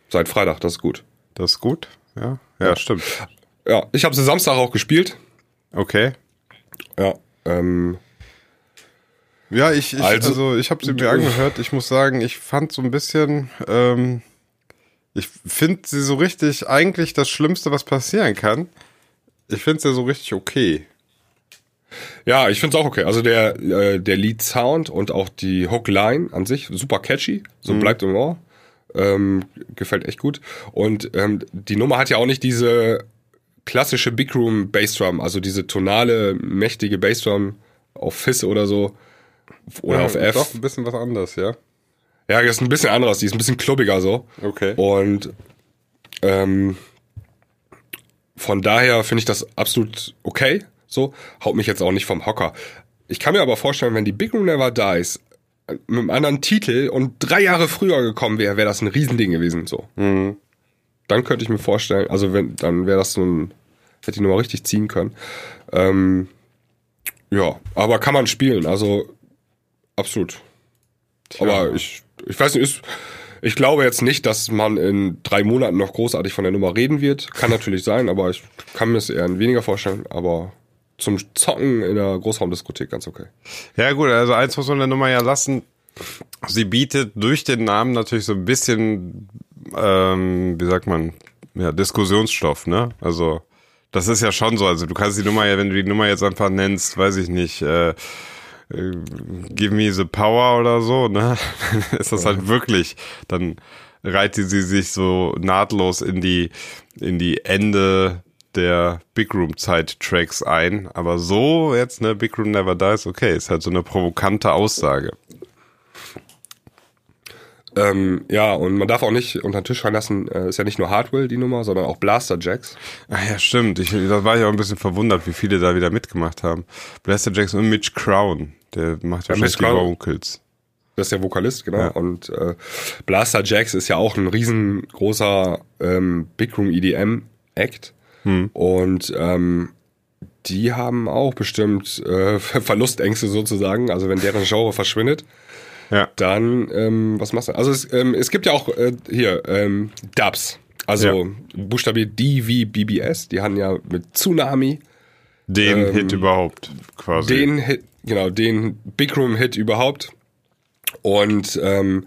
Seit Freitag, das ist gut. Das ist gut, ja? Ja, stimmt. Ja, ich habe sie Samstag auch gespielt. Okay. Ja, ähm, Ja, ich, ich also, Also- ich habe sie mir angehört. Ich muss sagen, ich fand so ein bisschen, ähm, ich finde sie so richtig, eigentlich das Schlimmste, was passieren kann. Ich finde sie so richtig okay. Ja, ich find's auch okay. Also der, äh, der Lead-Sound und auch die Hook-Line an sich super catchy. So bleibt im Ohr. Ähm, gefällt echt gut. Und ähm, die Nummer hat ja auch nicht diese klassische Big Room Bassdrum, also diese tonale, mächtige Bassdrum auf Fizz oder so. Oder Ja, auf F. Doch, ein bisschen was anderes, ja. Ja, das ist ein bisschen anderes, die ist ein bisschen klubbiger so. Okay. Und ähm, von daher finde ich das absolut okay. So, haut mich jetzt auch nicht vom Hocker. Ich kann mir aber vorstellen, wenn die Big Room Never Dies mit einem anderen Titel und drei Jahre früher gekommen wäre, wäre das ein Riesending gewesen. So. Dann könnte ich mir vorstellen, also wenn, dann wäre das so ein, hätte ich nochmal richtig ziehen können. Ähm, ja, aber kann man spielen, also absolut. Aber ich, ich weiß nicht, ist, ich glaube jetzt nicht, dass man in drei Monaten noch großartig von der Nummer reden wird. Kann natürlich sein, aber ich kann mir es eher weniger vorstellen. Aber zum Zocken in der Großraumdiskothek ganz okay. Ja gut, also eins muss man der Nummer ja lassen. Sie bietet durch den Namen natürlich so ein bisschen, ähm, wie sagt man, ja, Diskussionsstoff, ne? Also das ist ja schon so. Also du kannst die Nummer ja, wenn du die Nummer jetzt einfach nennst, weiß ich nicht, äh, äh, Give me the power oder so, ne? ist das halt wirklich, dann reiht sie sich so nahtlos in die, in die Ende der Big Room Zeit Tracks ein. Aber so jetzt, ne, Big Room Never Dies, okay, ist halt so eine provokante Aussage. Ähm, ja, und man darf auch nicht unter den Tisch fallen lassen, äh, ist ja nicht nur Hardwell die Nummer, sondern auch Blaster Jacks. Ah ja, stimmt. Ich, da war ich auch ein bisschen verwundert, wie viele da wieder mitgemacht haben. Blaster Jackson und Mitch Crown, der macht ja, Mitch die. Vocals. Das ist der Vokalist, genau. Ja. Und äh, Blaster Jacks ist ja auch ein riesengroßer ähm, Big Room EDM Act. Und ähm, die haben auch bestimmt äh, Verlustängste sozusagen. Also wenn deren Genre verschwindet, Ja. dann ähm, was machst du? Also es, ähm, es gibt ja auch äh, hier ähm, Dubs. Also Ja. buchstabiert D wie BBS. Die hatten ja mit Tsunami Den Ähm, Hit überhaupt quasi. den Hit, genau, den Big Room Hit überhaupt. Und ähm,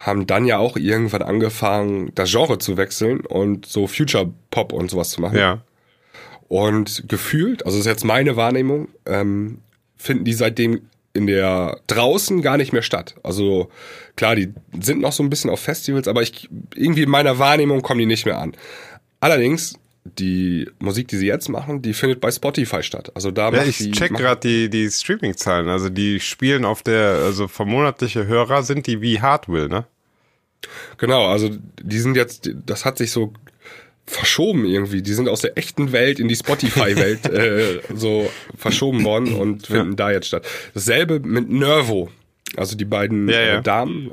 haben dann ja auch irgendwann angefangen, das Genre zu wechseln und so Future Pop und sowas zu machen. ja. Und gefühlt, also das ist jetzt meine Wahrnehmung, ähm, finden die seitdem in der draußen gar nicht mehr statt. Also klar, die sind noch so ein bisschen auf Festivals, aber ich irgendwie in meiner Wahrnehmung kommen die nicht mehr an. Allerdings die Musik, die sie jetzt machen, die findet bei Spotify statt. Also da Ja, ich die, check gerade die, die Streaming-Zahlen. Also die spielen auf der, also vermonatliche Hörer sind die wie Hardwill, ne? Genau, also die sind jetzt, das hat sich so verschoben irgendwie. Die sind aus der echten Welt in die Spotify-Welt äh, so verschoben worden und finden da jetzt statt. Dasselbe mit Nervo. Also die beiden Ja, ja. Äh, Damen.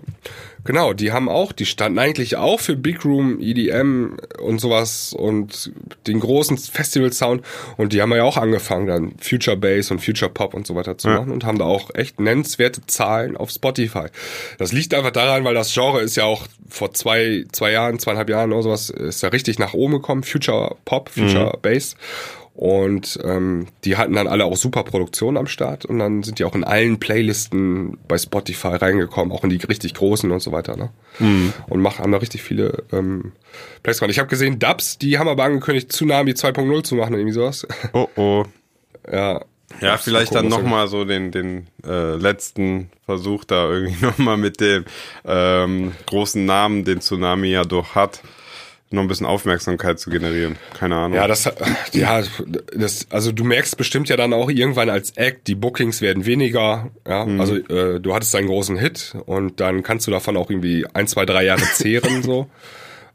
Genau, die haben auch, die standen eigentlich auch für Big Room, EDM und sowas und den großen Festival-Sound und die haben ja auch angefangen dann Future Bass und Future Pop und so weiter zu Ja. machen und haben da auch echt nennenswerte Zahlen auf Spotify. Das liegt einfach daran, weil das Genre ist ja auch vor zwei, zwei Jahren, zweieinhalb Jahren oder sowas, ist ja richtig nach oben gekommen, Future Pop, Future Bass. Und ähm, die hatten dann alle auch super Produktionen am Start und dann sind die auch in allen Playlisten bei Spotify reingekommen, auch in die richtig großen und so weiter. Ne? Und machen, haben da richtig viele ähm, Plays. Ich habe gesehen, Dubs, die haben aber angekündigt, Tsunami 2.0 zu machen, irgendwie sowas. Oh oh. ja. Ja, vielleicht dann nochmal so den, den äh, letzten Versuch da irgendwie nochmal mit dem ähm, großen Namen, den Tsunami ja doch hat, noch ein bisschen Aufmerksamkeit zu generieren. Keine Ahnung. Ja, das, ja, das, also du merkst bestimmt ja dann auch irgendwann als Act, die Bookings werden weniger, ja, also äh, du hattest einen großen Hit und dann kannst du davon auch irgendwie ein, zwei, drei Jahre zehren, so.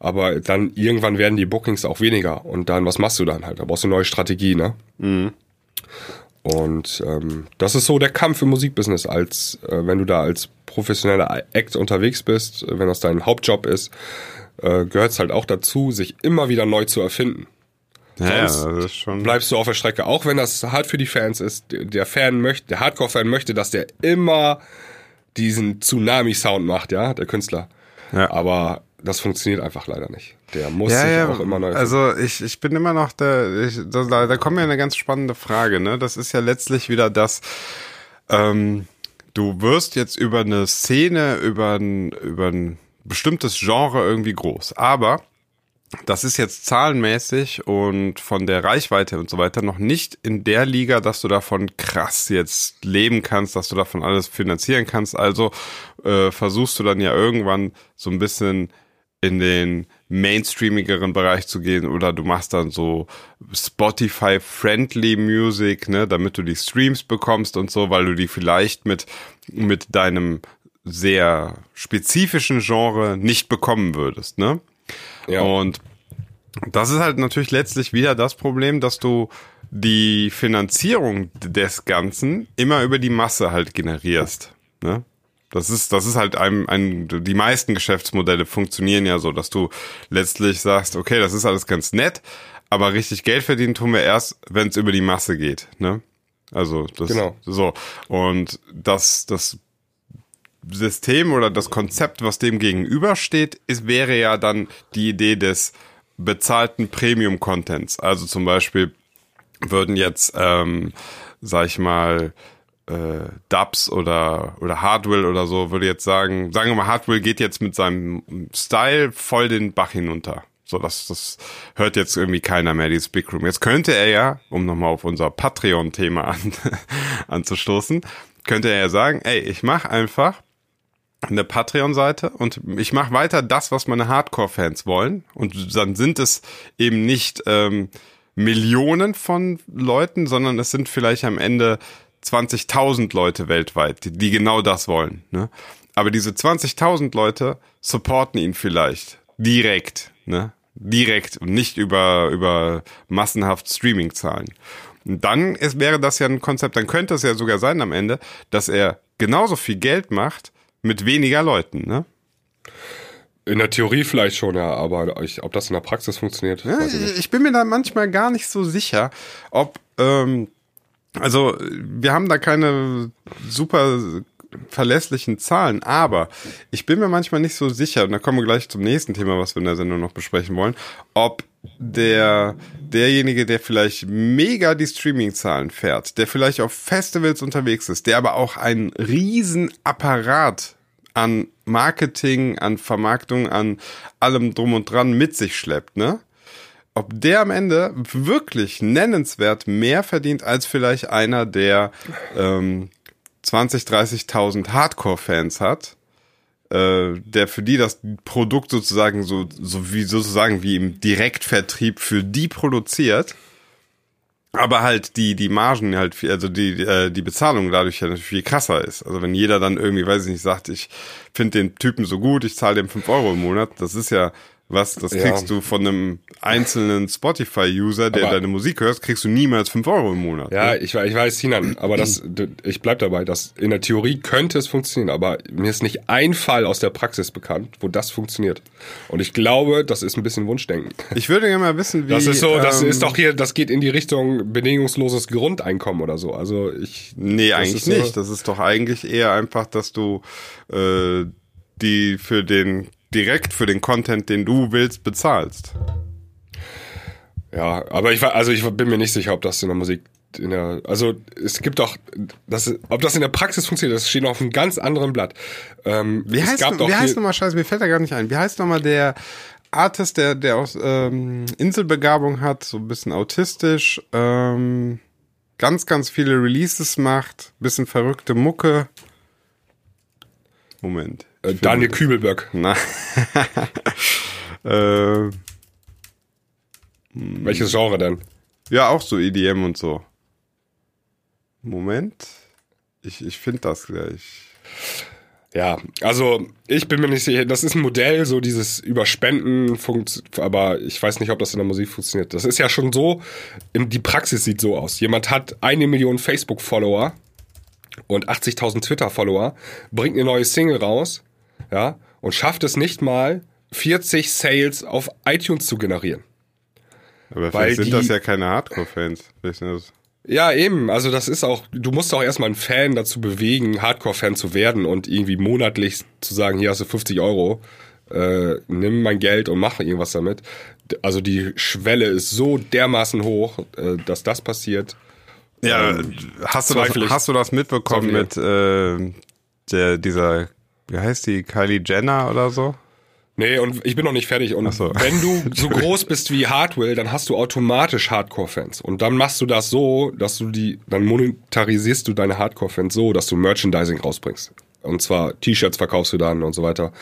Aber dann irgendwann werden die Bookings auch weniger und dann, was machst du dann halt? Da brauchst du eine neue Strategie, ne? Und ähm, das ist so der Kampf im Musikbusiness, als äh, wenn du da als professioneller Act unterwegs bist, wenn das dein Hauptjob ist, äh, gehört es halt auch dazu, sich immer wieder neu zu erfinden ja, sonst das ist schon. bleibst du auf der Strecke, auch wenn das hart für die Fans ist. Der- Fan möchte, der Hardcore-Fan möchte, dass der immer diesen Tsunami-Sound macht, ja, der Künstler. Ja. Aber das funktioniert einfach leider nicht. Der muss ja, sich ja, auch immer neu. Also ich, ich bin immer noch der, ich, da, da da kommt mir eine ganz spannende Frage, ne? Das ist ja letztlich wieder das, ähm, du wirst jetzt über eine Szene, über ein, über ein bestimmtes Genre irgendwie groß. Aber das ist jetzt zahlenmäßig und von der Reichweite und so weiter noch nicht in der Liga, dass du davon krass jetzt leben kannst, dass du davon alles finanzieren kannst. Also äh, versuchst du dann ja irgendwann so ein bisschen in den mainstreamigeren Bereich zu gehen oder du machst dann so Spotify-friendly Music, ne, damit du die Streams bekommst und so, weil du die vielleicht mit, mit deinem sehr spezifischen Genre nicht bekommen würdest, ne? Ja. Und das ist halt natürlich letztlich wieder das Problem, dass du die Finanzierung des Ganzen immer über die Masse halt generierst. Ne? Das ist, das ist halt ein, ein, die meisten Geschäftsmodelle funktionieren ja so, dass du letztlich sagst, okay, das ist alles ganz nett, aber richtig Geld verdienen tun wir erst, wenn es über die Masse geht. Ne? Also das Genau. so. Und das, das System oder das Konzept, was dem gegenübersteht, ist, wäre ja dann die Idee des bezahlten Premium-Contents. Also zum Beispiel würden jetzt, ähm, sag ich mal, äh, Dubs oder, oder Hardwell oder so, würde jetzt sagen, sagen wir mal, Hardwell geht jetzt mit seinem Style voll den Bach hinunter. So, das, das hört jetzt irgendwie keiner mehr, dieses Big Room. Jetzt könnte er ja, um nochmal auf unser Patreon-Thema an, anzustoßen, könnte er ja sagen, ey, ich mach einfach eine Patreon-Seite und ich mache weiter das, was meine Hardcore-Fans wollen. Und dann sind es eben nicht ähm, Millionen von Leuten, sondern es sind vielleicht am Ende 20.000 Leute weltweit, die, die genau das wollen. Ne? Aber diese 20.000 Leute supporten ihn vielleicht direkt, ne? direkt und nicht über über massenhaft Streaming-Zahlen. Und dann ist, wäre das ja ein Konzept, dann könnte es ja sogar sein am Ende, dass er genauso viel Geld macht mit weniger Leuten, ne? In der Theorie vielleicht schon, ja, aber ich, ob das in der Praxis funktioniert, Ja, weiß ich nicht. ich bin mir da manchmal gar nicht so sicher, ob, ähm, also wir haben da keine super verlässlichen Zahlen, aber ich bin mir manchmal nicht so sicher, und da kommen wir gleich zum nächsten Thema, was wir in der Sendung noch besprechen wollen, ob der, derjenige, der vielleicht mega die Streaming-Zahlen fährt, der vielleicht auf Festivals unterwegs ist, der aber auch einen riesen Apparat an Marketing, an Vermarktung, an allem drum und dran mit sich schleppt, ne? Ob der am Ende wirklich nennenswert mehr verdient als vielleicht einer, der ähm, 20, 30.000 Hardcore-Fans hat, äh, der für die das Produkt sozusagen so, so wie sozusagen wie im Direktvertrieb für die produziert, aber halt die die Margen halt viel, also die äh, die Bezahlung dadurch ja natürlich viel krasser ist. Also wenn jeder dann irgendwie, weiß ich nicht, sagt, ich finde den Typen so gut, ich zahle dem fünf Euro im Monat, das ist ja was, das kriegst ja. du von einem einzelnen Spotify-User, der aber deine Musik hört, kriegst du niemals fünf Euro im Monat. Ja, ne? ich, ich weiß, Sinan, aber das, ich bleib dabei, dass in der Theorie könnte es funktionieren, aber mir ist nicht ein Fall aus der Praxis bekannt, wo das funktioniert. Und ich glaube, das ist ein bisschen Wunschdenken. Ich würde gerne mal wissen, wie. Das ist so, das ähm, ist doch hier, das geht in die Richtung bedingungsloses Grundeinkommen oder so. Also ich. Nee, eigentlich nicht. So, das ist doch eigentlich eher einfach, dass du äh, die für den direkt für den Content, den du willst, bezahlst. Ja, aber ich war, also ich bin mir nicht sicher, ob das in der Musik in der, also es gibt doch, das, ob das in der Praxis funktioniert, das steht noch auf einem ganz anderen Blatt. Ähm, wie heißt, gab wie heißt nochmal, scheiße, mir fällt da gar nicht ein, wie heißt nochmal der Artist, der, der aus ähm, Inselbegabung hat, so ein bisschen autistisch, ähm, ganz, ganz viele Releases macht, bisschen verrückte Mucke. Moment. Äh, Daniel Kübelberg. Na. äh, Welches Genre denn? Ja, auch so EDM und so. Moment. Ich, ich finde das gleich. Ja, also ich bin mir nicht sicher, das ist ein Modell, so dieses Überspenden, aber ich weiß nicht, ob das in der Musik funktioniert. Das ist ja schon so, die Praxis sieht so aus. Jemand hat eine Million Facebook-Follower und 80.000 Twitter-Follower, bringt eine neue Single raus ja, und schafft es nicht mal, 40 Sales auf iTunes zu generieren. Aber vielleicht sind die, das ja keine Hardcore-Fans. Ja, eben. Also das ist auch, du musst auch erstmal einen Fan dazu bewegen, Hardcore-Fan zu werden und irgendwie monatlich zu sagen, hier hast du 50 Euro, äh, nimm mein Geld und mach irgendwas damit. Also die Schwelle ist so dermaßen hoch, äh, dass das passiert. Ja, ähm, hast, du das, hast du das mitbekommen mit äh, der, dieser wie heißt die, Kylie Jenner oder so? Nee, und ich bin noch nicht fertig. Und so. wenn du so groß bist wie Hardwell, dann hast du automatisch Hardcore-Fans. Und dann machst du das so, dass du die, dann monetarisierst du deine Hardcore-Fans so, dass du Merchandising rausbringst. Und zwar T-Shirts verkaufst du dann und so weiter.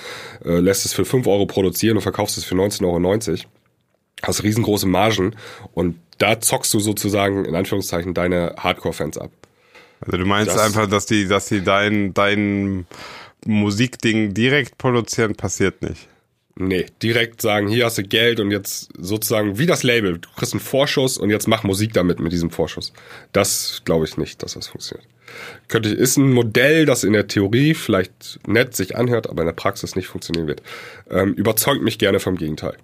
Äh, lässt es für 5 Euro produzieren und verkaufst es für 19,90 Euro. Hast riesengroße Margen und da zockst du sozusagen in Anführungszeichen deine Hardcore-Fans ab. Also du meinst das, einfach, dass die, dass die dein, dein Musikding direkt produzieren passiert nicht. Nee, direkt sagen, hier hast du Geld und jetzt sozusagen wie das Label, du kriegst einen Vorschuss und jetzt mach Musik damit mit diesem Vorschuss. Das glaube ich nicht, dass das funktioniert. Könnte ist ein Modell, das in der Theorie vielleicht nett sich anhört, aber in der Praxis nicht funktionieren wird. Ähm, überzeugt mich gerne vom Gegenteil.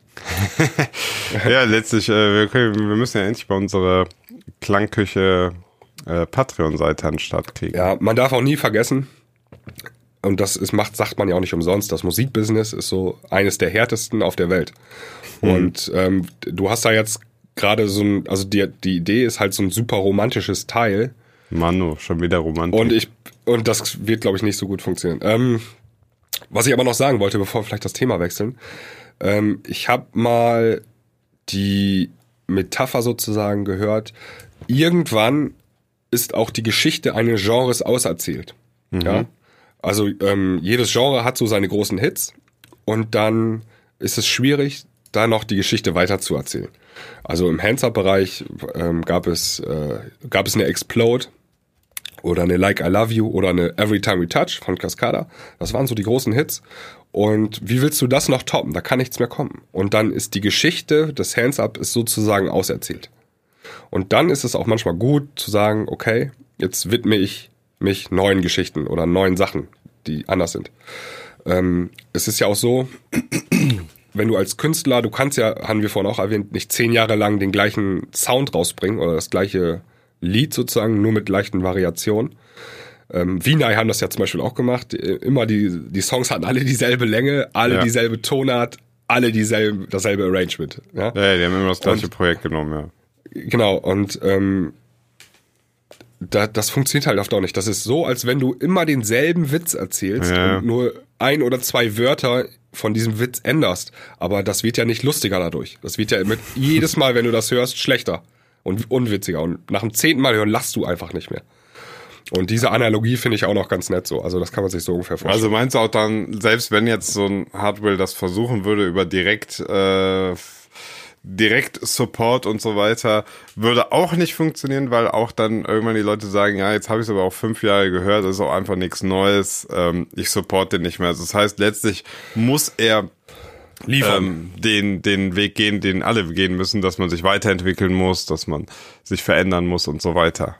ja, letztlich, äh, wir, können, wir müssen ja endlich bei unserer Klangküche äh, Patreon-Seite an den Start kriegen. Ja, man darf auch nie vergessen, und das ist, macht, sagt man ja auch nicht umsonst, das Musikbusiness ist so eines der härtesten auf der Welt. Mhm. Und ähm, du hast da jetzt gerade so ein, also die, die Idee ist halt so ein super romantisches Teil. Manu, schon wieder romantisch. Und ich, und das wird, glaube ich, nicht so gut funktionieren. Ähm, was ich aber noch sagen wollte, bevor wir vielleicht das Thema wechseln, ähm, ich habe mal die Metapher sozusagen gehört, irgendwann ist auch die Geschichte eines Genres auserzählt. Mhm. Ja. Also ähm, jedes Genre hat so seine großen Hits und dann ist es schwierig, da noch die Geschichte weiterzuerzählen. Also im Hands-Up-Bereich ähm, gab es äh, gab es eine Explode oder eine Like I Love You oder eine Every Time We Touch von Cascada. Das waren so die großen Hits. Und wie willst du das noch toppen? Da kann nichts mehr kommen. Und dann ist die Geschichte des Hands-Up sozusagen auserzählt. Und dann ist es auch manchmal gut zu sagen, okay, jetzt widme ich mich neuen Geschichten oder neuen Sachen, die anders sind. Ähm, es ist ja auch so, wenn du als Künstler, du kannst ja, haben wir vorhin auch erwähnt, nicht zehn Jahre lang den gleichen Sound rausbringen oder das gleiche Lied sozusagen, nur mit leichten Variationen. ähm, Vinay haben das ja zum Beispiel auch gemacht. Äh, Immer die, die Songs hatten alle dieselbe Länge, alle Ja. dieselbe Tonart, alle dieselbe, dasselbe Arrangement. Ja? Ja, ja, die haben immer das gleiche Und- Projekt genommen, ja. Genau, und ähm, da, das funktioniert halt oft auch nicht. Das ist so, als wenn du immer denselben Witz erzählst Ja. und nur ein oder zwei Wörter von diesem Witz änderst. Aber das wird ja nicht lustiger dadurch. Das wird ja mit jedes Mal, wenn du das hörst, schlechter und unwitziger. Und nach dem zehnten Mal hören lachst du einfach nicht mehr. Und diese Analogie finde ich auch noch ganz nett so. Also das kann man sich so ungefähr vorstellen. Also meinst du auch dann, selbst wenn jetzt so ein Hardware das versuchen würde über direkt, äh, direkt Support und so weiter, würde auch nicht funktionieren, weil auch dann irgendwann die Leute sagen, ja, jetzt habe ich es aber auch fünf Jahre gehört, das ist auch einfach nichts Neues, ähm, ich supporte den nicht mehr. Also das heißt, letztlich muss er liefern. ähm, den, den Weg gehen, den alle gehen müssen, dass man sich weiterentwickeln muss, dass man sich verändern muss und so weiter.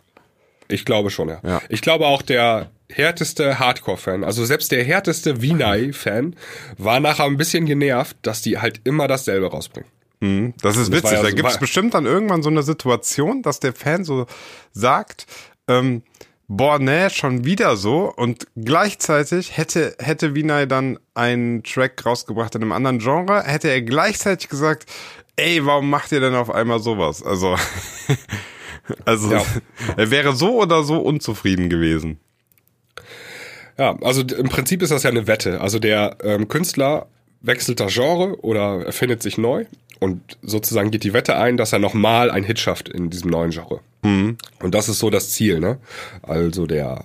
Ich glaube schon, ja. Ja. Ich glaube auch der härteste Hardcore-Fan, also selbst der härteste Vinay-Fan, war nachher ein bisschen genervt, dass die halt immer dasselbe rausbringen. Das ist das witzig. ja da so- gibt es bestimmt dann irgendwann so eine Situation, dass der Fan so sagt, ähm, boah, nee, schon wieder so. Und gleichzeitig hätte, hätte Vinay dann einen Track rausgebracht in einem anderen Genre, hätte er gleichzeitig gesagt, ey, warum macht ihr denn auf einmal sowas? Also, also Ja. er wäre so oder so unzufrieden gewesen. Ja, also im Prinzip ist das ja eine Wette. Also der ähm, Künstler wechselt das Genre oder erfindet sich neu und sozusagen geht die Wette ein, dass er nochmal einen Hit schafft in diesem neuen Genre. Und das ist so das Ziel, ne? Also der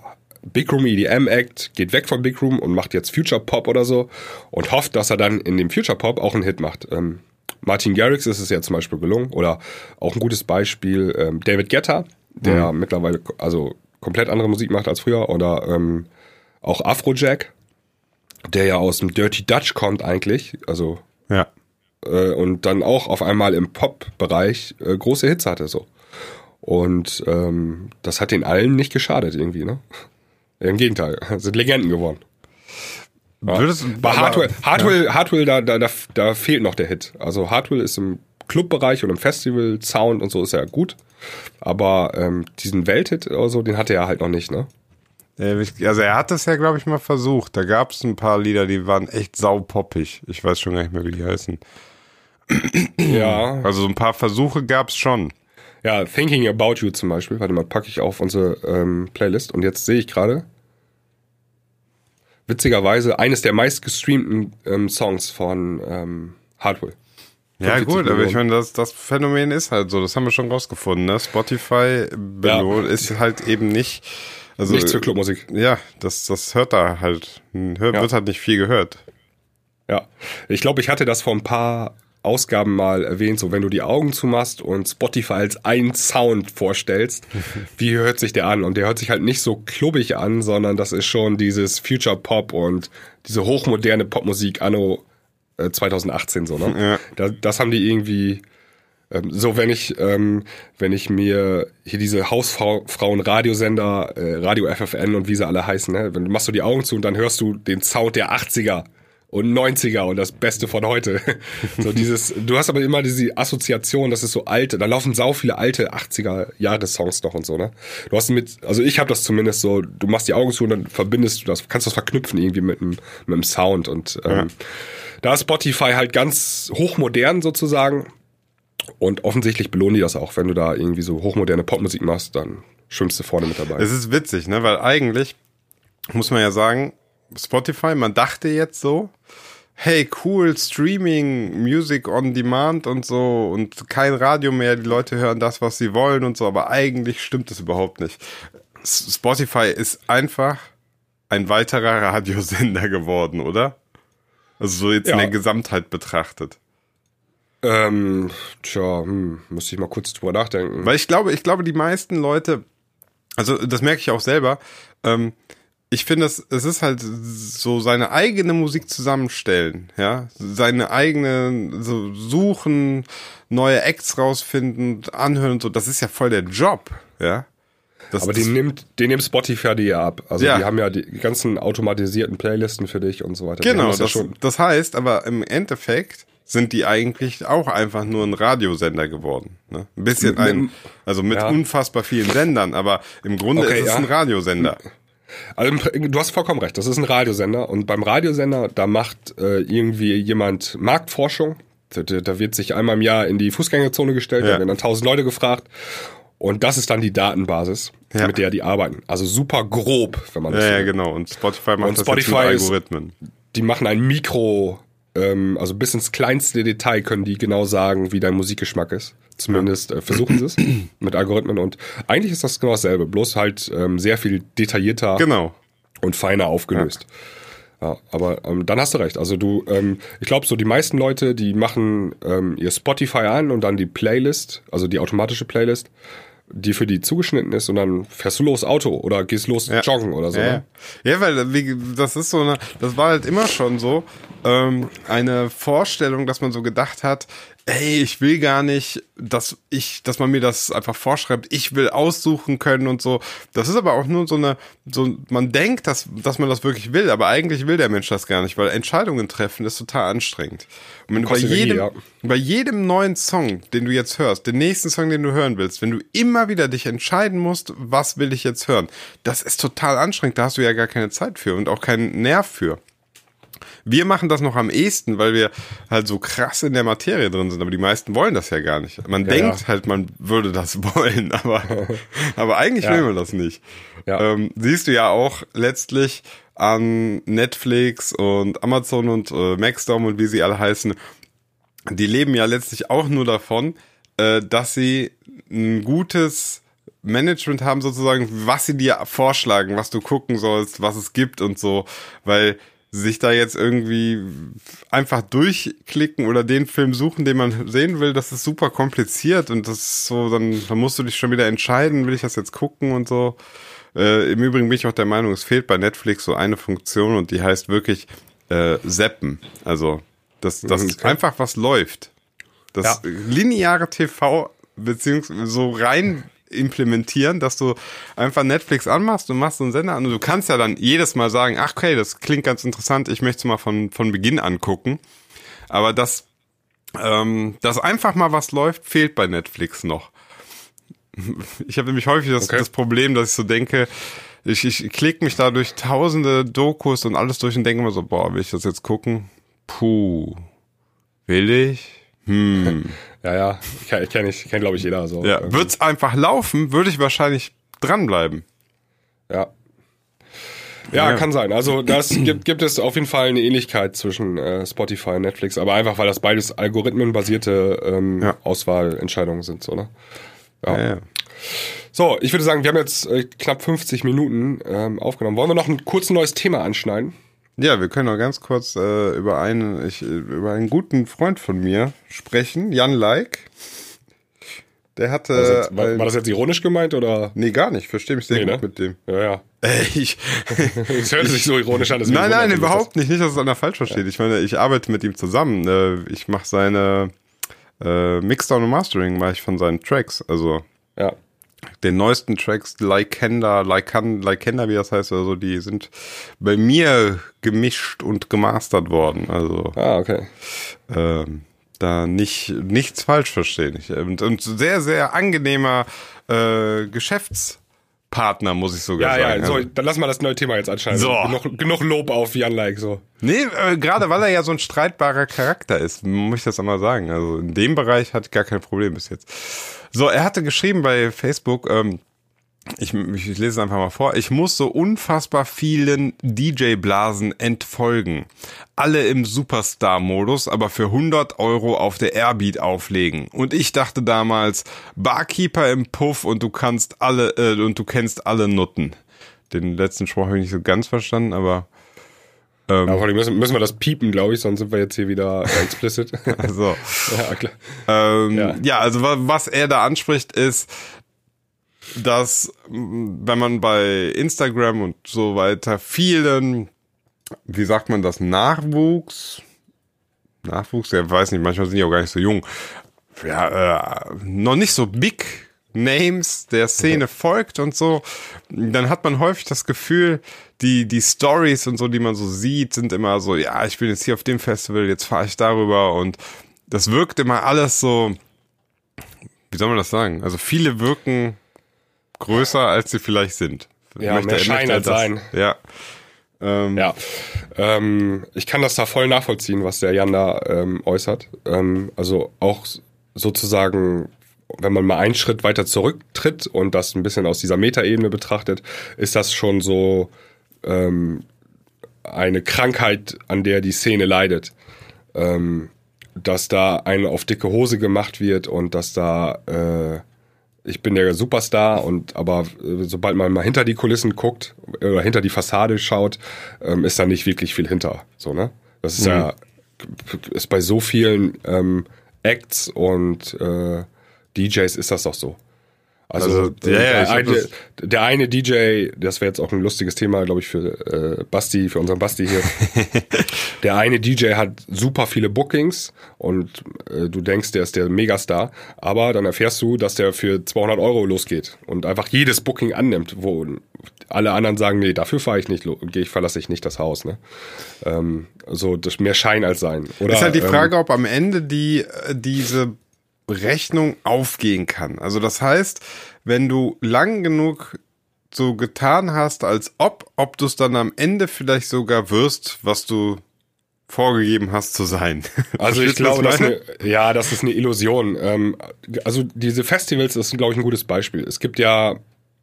Big Room EDM Act geht weg von Big Room und macht jetzt Future Pop oder so und hofft, dass er dann in dem Future Pop auch einen Hit macht. Ähm, Martin Garrix ist es ja zum Beispiel gelungen oder auch ein gutes Beispiel ähm, David Guetta, der mittlerweile ko- also komplett andere Musik macht als früher oder ähm, auch Afrojack, der ja aus dem Dirty Dutch kommt eigentlich, also Ja. Äh, und dann auch auf einmal im Pop-Bereich äh, große Hits hatte so. Und ähm, das hat den allen nicht geschadet irgendwie, ne? Im Gegenteil, sind Legenden geworden. Ja. Würdest- Bei Hardwell, Hardwell, Hardwell da, da, da, da fehlt noch der Hit. Also Hardwell ist im Clubbereich und im Festival, Sound und so ist ja gut. Aber ähm, diesen Welthit oder so, den hatte er halt noch nicht, ne? Ja, ich- Also er hat das ja, glaube ich, mal versucht. Da gab es ein paar Lieder, die waren echt saupoppig. Ich weiß schon gar nicht mehr, wie die heißen. Ja. Also so ein paar Versuche gab es schon. Ja, Thinking About You zum Beispiel, warte mal, packe ich auf unsere ähm, Playlist und jetzt sehe ich gerade, witzigerweise, eines der meistgestreamten ähm, Songs von ähm, Hardwell. Ja 45 gut, aber ich Millionen. meine, das, das Phänomen ist halt so, das haben wir schon rausgefunden. Ne? Spotify belohnt ist halt eben nicht... Also, Nichts für Clubmusik. Ja, das, das hört da halt, hört, Ja. wird halt nicht viel gehört. Ja, ich glaube, ich hatte das vor ein paar Ausgaben mal erwähnt, so wenn du die Augen zumachst und Spotify als einen Sound vorstellst, wie hört sich der an? Und der hört sich halt nicht so klubbig an, sondern das ist schon dieses Future Pop und diese hochmoderne Popmusik anno äh, 2018 so, ne? Ja. Da, das haben die irgendwie ähm, so, wenn ich, ähm, wenn ich mir hier diese Hausfrauen-Radiosender, äh, Radio FFN und wie sie alle heißen, ne? wenn du machst du die Augen zu und dann hörst du den Sound der 80er und 90er und das Beste von heute. so dieses, du hast aber immer diese Assoziation, das ist so alte, da laufen sau viele alte 80er Jahressongs noch und so, ne? Du hast mit, also ich habe das zumindest so, du machst die Augen zu und dann verbindest du das, kannst das verknüpfen irgendwie mit dem, mit dem Sound und ähm, da ist Spotify halt ganz hochmodern sozusagen und offensichtlich belohnen die das auch. Wenn du da irgendwie so hochmoderne Popmusik machst, dann schwimmst du vorne mit dabei. Es ist witzig, ne? Weil eigentlich muss man ja sagen, Spotify, man dachte jetzt so, hey, cool, Streaming, Music on Demand und so und kein Radio mehr, die Leute hören das, was sie wollen und so, aber eigentlich stimmt das überhaupt nicht. Spotify ist einfach ein weiterer Radiosender geworden, oder? Also so jetzt in Ja. der Gesamtheit betrachtet. Ähm, tja, hm, müsste ich mal kurz drüber nachdenken. Weil ich glaube, ich glaube, die meisten Leute, also das merke ich auch selber, ähm, ich finde, es, es ist halt so seine eigene Musik zusammenstellen, ja, seine eigene, so suchen, neue Acts rausfinden, anhören und so, das ist ja voll der Job, ja. Das, Aber den nimmt, den nimmt Spotify dir ja ab. Also Ja. die haben ja die ganzen automatisierten Playlisten für dich und so weiter. Die genau, das, ja schon. das heißt, aber im Endeffekt sind die eigentlich auch einfach nur ein Radiosender geworden. Ne? Ein bisschen Mit- ein, also mit ja. unfassbar vielen Sendern, aber im Grunde Okay, ist es ja. ein Radiosender. Also du hast vollkommen recht, das ist ein Radiosender und beim Radiosender, da macht äh, irgendwie jemand Marktforschung. Da, da, wird sich einmal im Jahr in die Fußgängerzone gestellt, ja. da werden dann tausend Leute gefragt und das ist dann die Datenbasis, ja. mit der die arbeiten. Also super grob, wenn man das Ja, ja, genau. Und Spotify macht und das Spotify mit Algorithmen. Ist, die machen ein Mikro, ähm, also bis ins kleinste Detail können die genau sagen, wie dein Musikgeschmack ist. Zumindest äh, versuchen sie es mit Algorithmen. Und eigentlich ist das genau dasselbe, bloß halt ähm, sehr viel detaillierter genau. und feiner aufgelöst. Ja. ja aber ähm, dann hast du recht. Also du, ähm, ich glaube, so die meisten Leute, die machen ähm, ihr Spotify an und dann die Playlist, also die automatische Playlist die für die zugeschnitten ist und dann fährst du los Auto oder gehst los ja. joggen oder so. Ja, ne? ja weil wie, das ist so eine, das war halt immer schon so ähm, eine Vorstellung, dass man so gedacht hat, ey, ich will gar nicht, dass ich, dass man mir das einfach vorschreibt, ich will aussuchen können und so. Das ist aber auch nur so eine, so, man denkt, dass, dass man das wirklich will, aber eigentlich will der Mensch das gar nicht, weil Entscheidungen treffen ist total anstrengend. Und wenn du bei jedem, ja. bei jedem neuen Song, den du jetzt hörst, den nächsten Song, den du hören willst, wenn du immer wieder dich entscheiden musst, was will ich jetzt hören, das ist total anstrengend, da hast du ja gar keine Zeit für und auch keinen Nerv für. Wir machen das noch am ehesten, weil wir halt so krass in der Materie drin sind, aber die meisten wollen das ja gar nicht. Man ja, denkt ja. halt, man würde das wollen, aber, aber eigentlich ja. will man das nicht. Ähm, siehst du ja auch letztlich an Netflix und Amazon und äh, Maxdom und wie sie alle heißen, die leben ja letztlich auch nur davon, äh, dass sie ein gutes Management haben sozusagen, was sie dir vorschlagen, was du gucken sollst, was es gibt und so, weil sich da jetzt irgendwie einfach durchklicken oder den Film suchen, den man sehen will, das ist super kompliziert und das ist so, dann, dann musst du dich schon wieder entscheiden, will ich das jetzt gucken und so. Äh, Im Übrigen bin ich auch der Meinung, es fehlt bei Netflix so eine Funktion und die heißt wirklich äh, Zappen. Also, dass das okay. einfach was läuft. Das ja. lineare TV beziehungsweise so rein implementieren, dass du einfach Netflix anmachst und machst so einen Sender an und du kannst ja dann jedes Mal sagen, ach okay, das klingt ganz interessant, ich möchte es mal von, von Beginn angucken. Aber das, ähm, dass einfach mal was läuft, fehlt bei Netflix noch. Ich habe nämlich häufig das, okay. das Problem, dass ich so denke, ich, ich klicke mich da durch tausende Dokus und alles durch und denke mir so, boah, will ich das jetzt gucken? Puh, will ich? Hm. Ja, ja, ich kenne, ich kenn, ich kenn glaube ich, jeder so. Ja, wird's einfach laufen, würde ich wahrscheinlich dranbleiben. Ja. Ja, ja, kann sein. Also das gibt, gibt es auf jeden Fall eine Ähnlichkeit zwischen äh, Spotify und Netflix, aber einfach, weil das beides algorithmenbasierte ähm, ja. Auswahlentscheidungen sind, so, ne? Ja. ja. So, ich würde sagen, wir haben jetzt äh, knapp 50 Minuten ähm, aufgenommen. Wollen wir noch ein kurz neues Thema anschneiden? Ja, wir können noch ganz kurz äh, über einen ich, über einen guten Freund von mir sprechen, Jan Like. Der hatte. War das, jetzt, war, war das jetzt ironisch gemeint oder? Nee, gar nicht. Verstehe mich sehr nee, gut ne? mit dem. Ja, ja. Ey, ich. Es hört sich so ironisch an. Nein, nein, überhaupt nicht. Nicht, dass es einer falsch versteht. Ja. Ich meine, ich arbeite mit ihm zusammen. Äh, ich mache seine äh, Mixdown und Mastering mache ich von seinen Tracks. Also. Ja den neuesten Tracks, Lycanda, Lycan, Lycanda, wie das heißt, also die sind bei mir gemischt und gemastert worden. Also ah, okay. Ähm, da nicht nichts falsch verstehen. Und, und sehr, sehr angenehmer äh, Geschäftspartner, muss ich sogar ja, sagen. Ja, so, dann lass mal das neue Thema jetzt anscheinend. So. Genug, genug Lob auf Jan Like, so. Nee, äh, gerade weil er ja so ein streitbarer Charakter ist, muss ich das einmal sagen. Also in dem Bereich hat gar kein Problem bis jetzt. So, er hatte geschrieben bei Facebook, ähm, ich, ich, ich lese es einfach mal vor. Ich muss so unfassbar vielen DJ-Blasen entfolgen. Alle im Superstar-Modus, aber für 100 Euro auf der Airbeat auflegen. Und ich dachte damals, Barkeeper im Puff und du kannst alle, äh, und du kennst alle Nutten. Den letzten Spruch habe ich nicht so ganz verstanden, aber ähm, ja, vor allem müssen, müssen wir das piepen, glaube ich, sonst sind wir jetzt hier wieder explicit. so. ja, klar. Ähm, ja. ja, also was er da anspricht, ist, dass wenn man bei Instagram und so weiter vielen, wie sagt man das, Nachwuchs, Nachwuchs, der weiß nicht, manchmal sind die auch gar nicht so jung, ja, äh, noch nicht so big Names der Szene folgt und so, dann hat man häufig das Gefühl, die, die Stories und so, die man so sieht, sind immer so, ja, ich bin jetzt hier auf dem Festival, jetzt fahre ich darüber und das wirkt immer alles so, wie soll man das sagen? Also viele wirken größer, als sie vielleicht sind. Ja, möchte- mehr Schein als Sein. Ja. Ähm, Ja, ähm, ich kann das da voll nachvollziehen, was der Jan da ähm, äußert. Ähm, also auch sozusagen, wenn man mal einen Schritt weiter zurücktritt und das ein bisschen aus dieser Metaebene betrachtet, ist das schon so ähm, eine Krankheit, an der die Szene leidet. Ähm, dass da ein auf dicke Hose gemacht wird und dass da äh, ich bin der Superstar und aber äh, sobald man mal hinter die Kulissen guckt oder hinter die Fassade schaut, ähm, ist da nicht wirklich viel hinter. So, ne? Das ist ja ist bei so vielen ähm, Acts und äh, DJs ist das doch so. Also, Also, äh, ja, ja, der, ich hab eine, der eine DJ, das wäre jetzt auch ein lustiges Thema, glaube ich, für äh, Basti, für unseren Basti hier. der eine DJ hat super viele Bookings und äh, du denkst, der ist der Megastar, aber dann erfährst du, dass der für 200 Euro losgeht und einfach jedes Booking annimmt, wo alle anderen sagen, nee, dafür fahre ich nicht, gehe ich, verlasse ich nicht das Haus. Ne? Ähm, so das mehr Schein als Sein. Oder, ist halt die ähm, Frage, ob am Ende die äh, diese Rechnung aufgehen kann. Also das heißt, wenn du lang genug so getan hast, als ob, ob du es dann am Ende vielleicht sogar wirst, was du vorgegeben hast zu sein. Also ich glaube, das ist eine, ja, das ist eine Illusion. Ähm, also diese Festivals, das ist, glaube ich, ein gutes Beispiel. Es gibt ja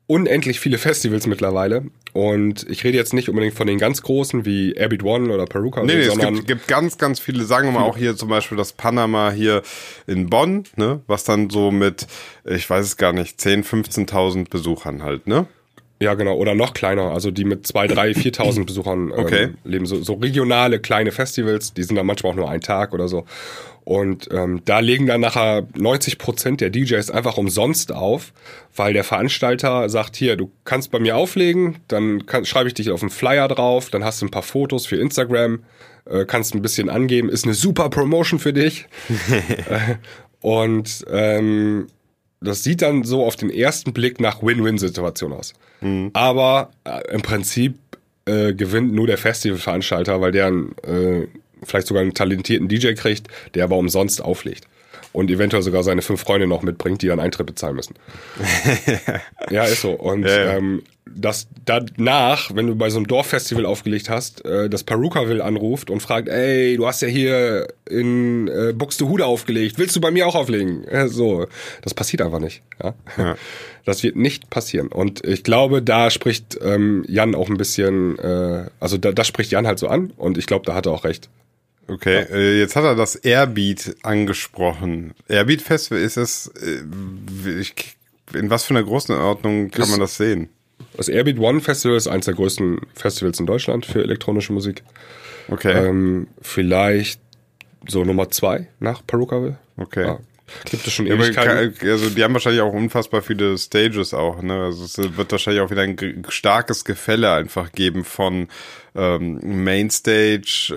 unendlich viele Festivals mittlerweile. Und ich rede jetzt nicht unbedingt von den ganz großen wie Airbeat One oder Peruka, Nee, nee, es gibt, gibt ganz, ganz viele, sagen wir mal auch hier zum Beispiel das Panama hier in Bonn, ne, was dann so mit, ich weiß es gar nicht, 10, 15.000 Besuchern halt, ne? Ja, genau. Oder noch kleiner, also die mit zwei, drei, 4.000 Besuchern ähm, Okay. leben. So, so regionale kleine Festivals, die sind dann manchmal auch nur ein Tag oder so. Und ähm, da legen dann nachher 90 Prozent der DJs einfach umsonst auf, weil der Veranstalter sagt, hier, du kannst bei mir auflegen, dann kann, schreibe ich dich auf einen Flyer drauf, dann hast du ein paar Fotos für Instagram, äh, kannst ein bisschen angeben, ist eine super Promotion für dich. Äh, Und ähm, das sieht dann so auf den ersten Blick nach Win-Win-Situation aus. Aber äh, im Prinzip äh, gewinnt nur der Festivalveranstalter, weil der einen, äh, vielleicht sogar einen talentierten DJ kriegt, der aber umsonst auflegt. Und eventuell sogar seine fünf Freunde noch mitbringt, die dann Eintritt bezahlen müssen. ja, ist so. Und Ja. Ähm, das danach, wenn du bei so einem Dorffestival aufgelegt hast, äh, das Perukaville anruft und fragt, ey, du hast ja hier in äh, Buxtehude aufgelegt, willst du bei mir auch auflegen? Äh, so, das passiert einfach nicht. Ja? Ja. Das wird nicht passieren. Und ich glaube, da spricht ähm, Jan auch ein bisschen, äh, also da, das spricht Jan halt so an und ich glaube, da hat er auch recht. Okay, äh, jetzt hat er das Airbeat angesprochen. Airbeat Festival ist es, äh, in was für einer Größenordnung kann Das- man das sehen? Das Airbeat One Festival ist eines der größten Festivals in Deutschland für elektronische Musik. Okay, Ähm, vielleicht so Nummer zwei nach Perukaville. okay. Ja. Gibt es schon Ewigkeiten. also die haben wahrscheinlich auch unfassbar viele Stages auch, ne? Also es wird wahrscheinlich auch wieder ein starkes Gefälle einfach geben von ähm, Mainstage,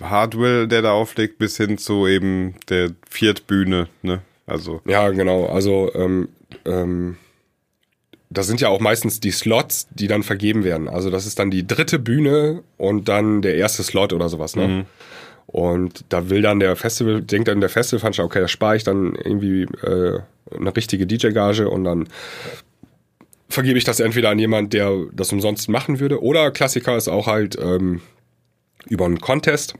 äh, Hardware, der da auflegt, bis hin zu eben der Viertbühne, ne? Also Ja, genau. Also ähm, ähm, das sind ja auch meistens die Slots, die dann vergeben werden. Also das ist dann die dritte Bühne und dann der erste Slot oder sowas. Ne? Mhm. Und da will dann der Festival, denkt dann der Festivalveranstalter, okay, da spare ich dann irgendwie äh, eine richtige DJ-Gage und dann vergebe ich das entweder an jemand, der das umsonst machen würde. Oder Klassiker ist auch halt ähm, über einen Contest.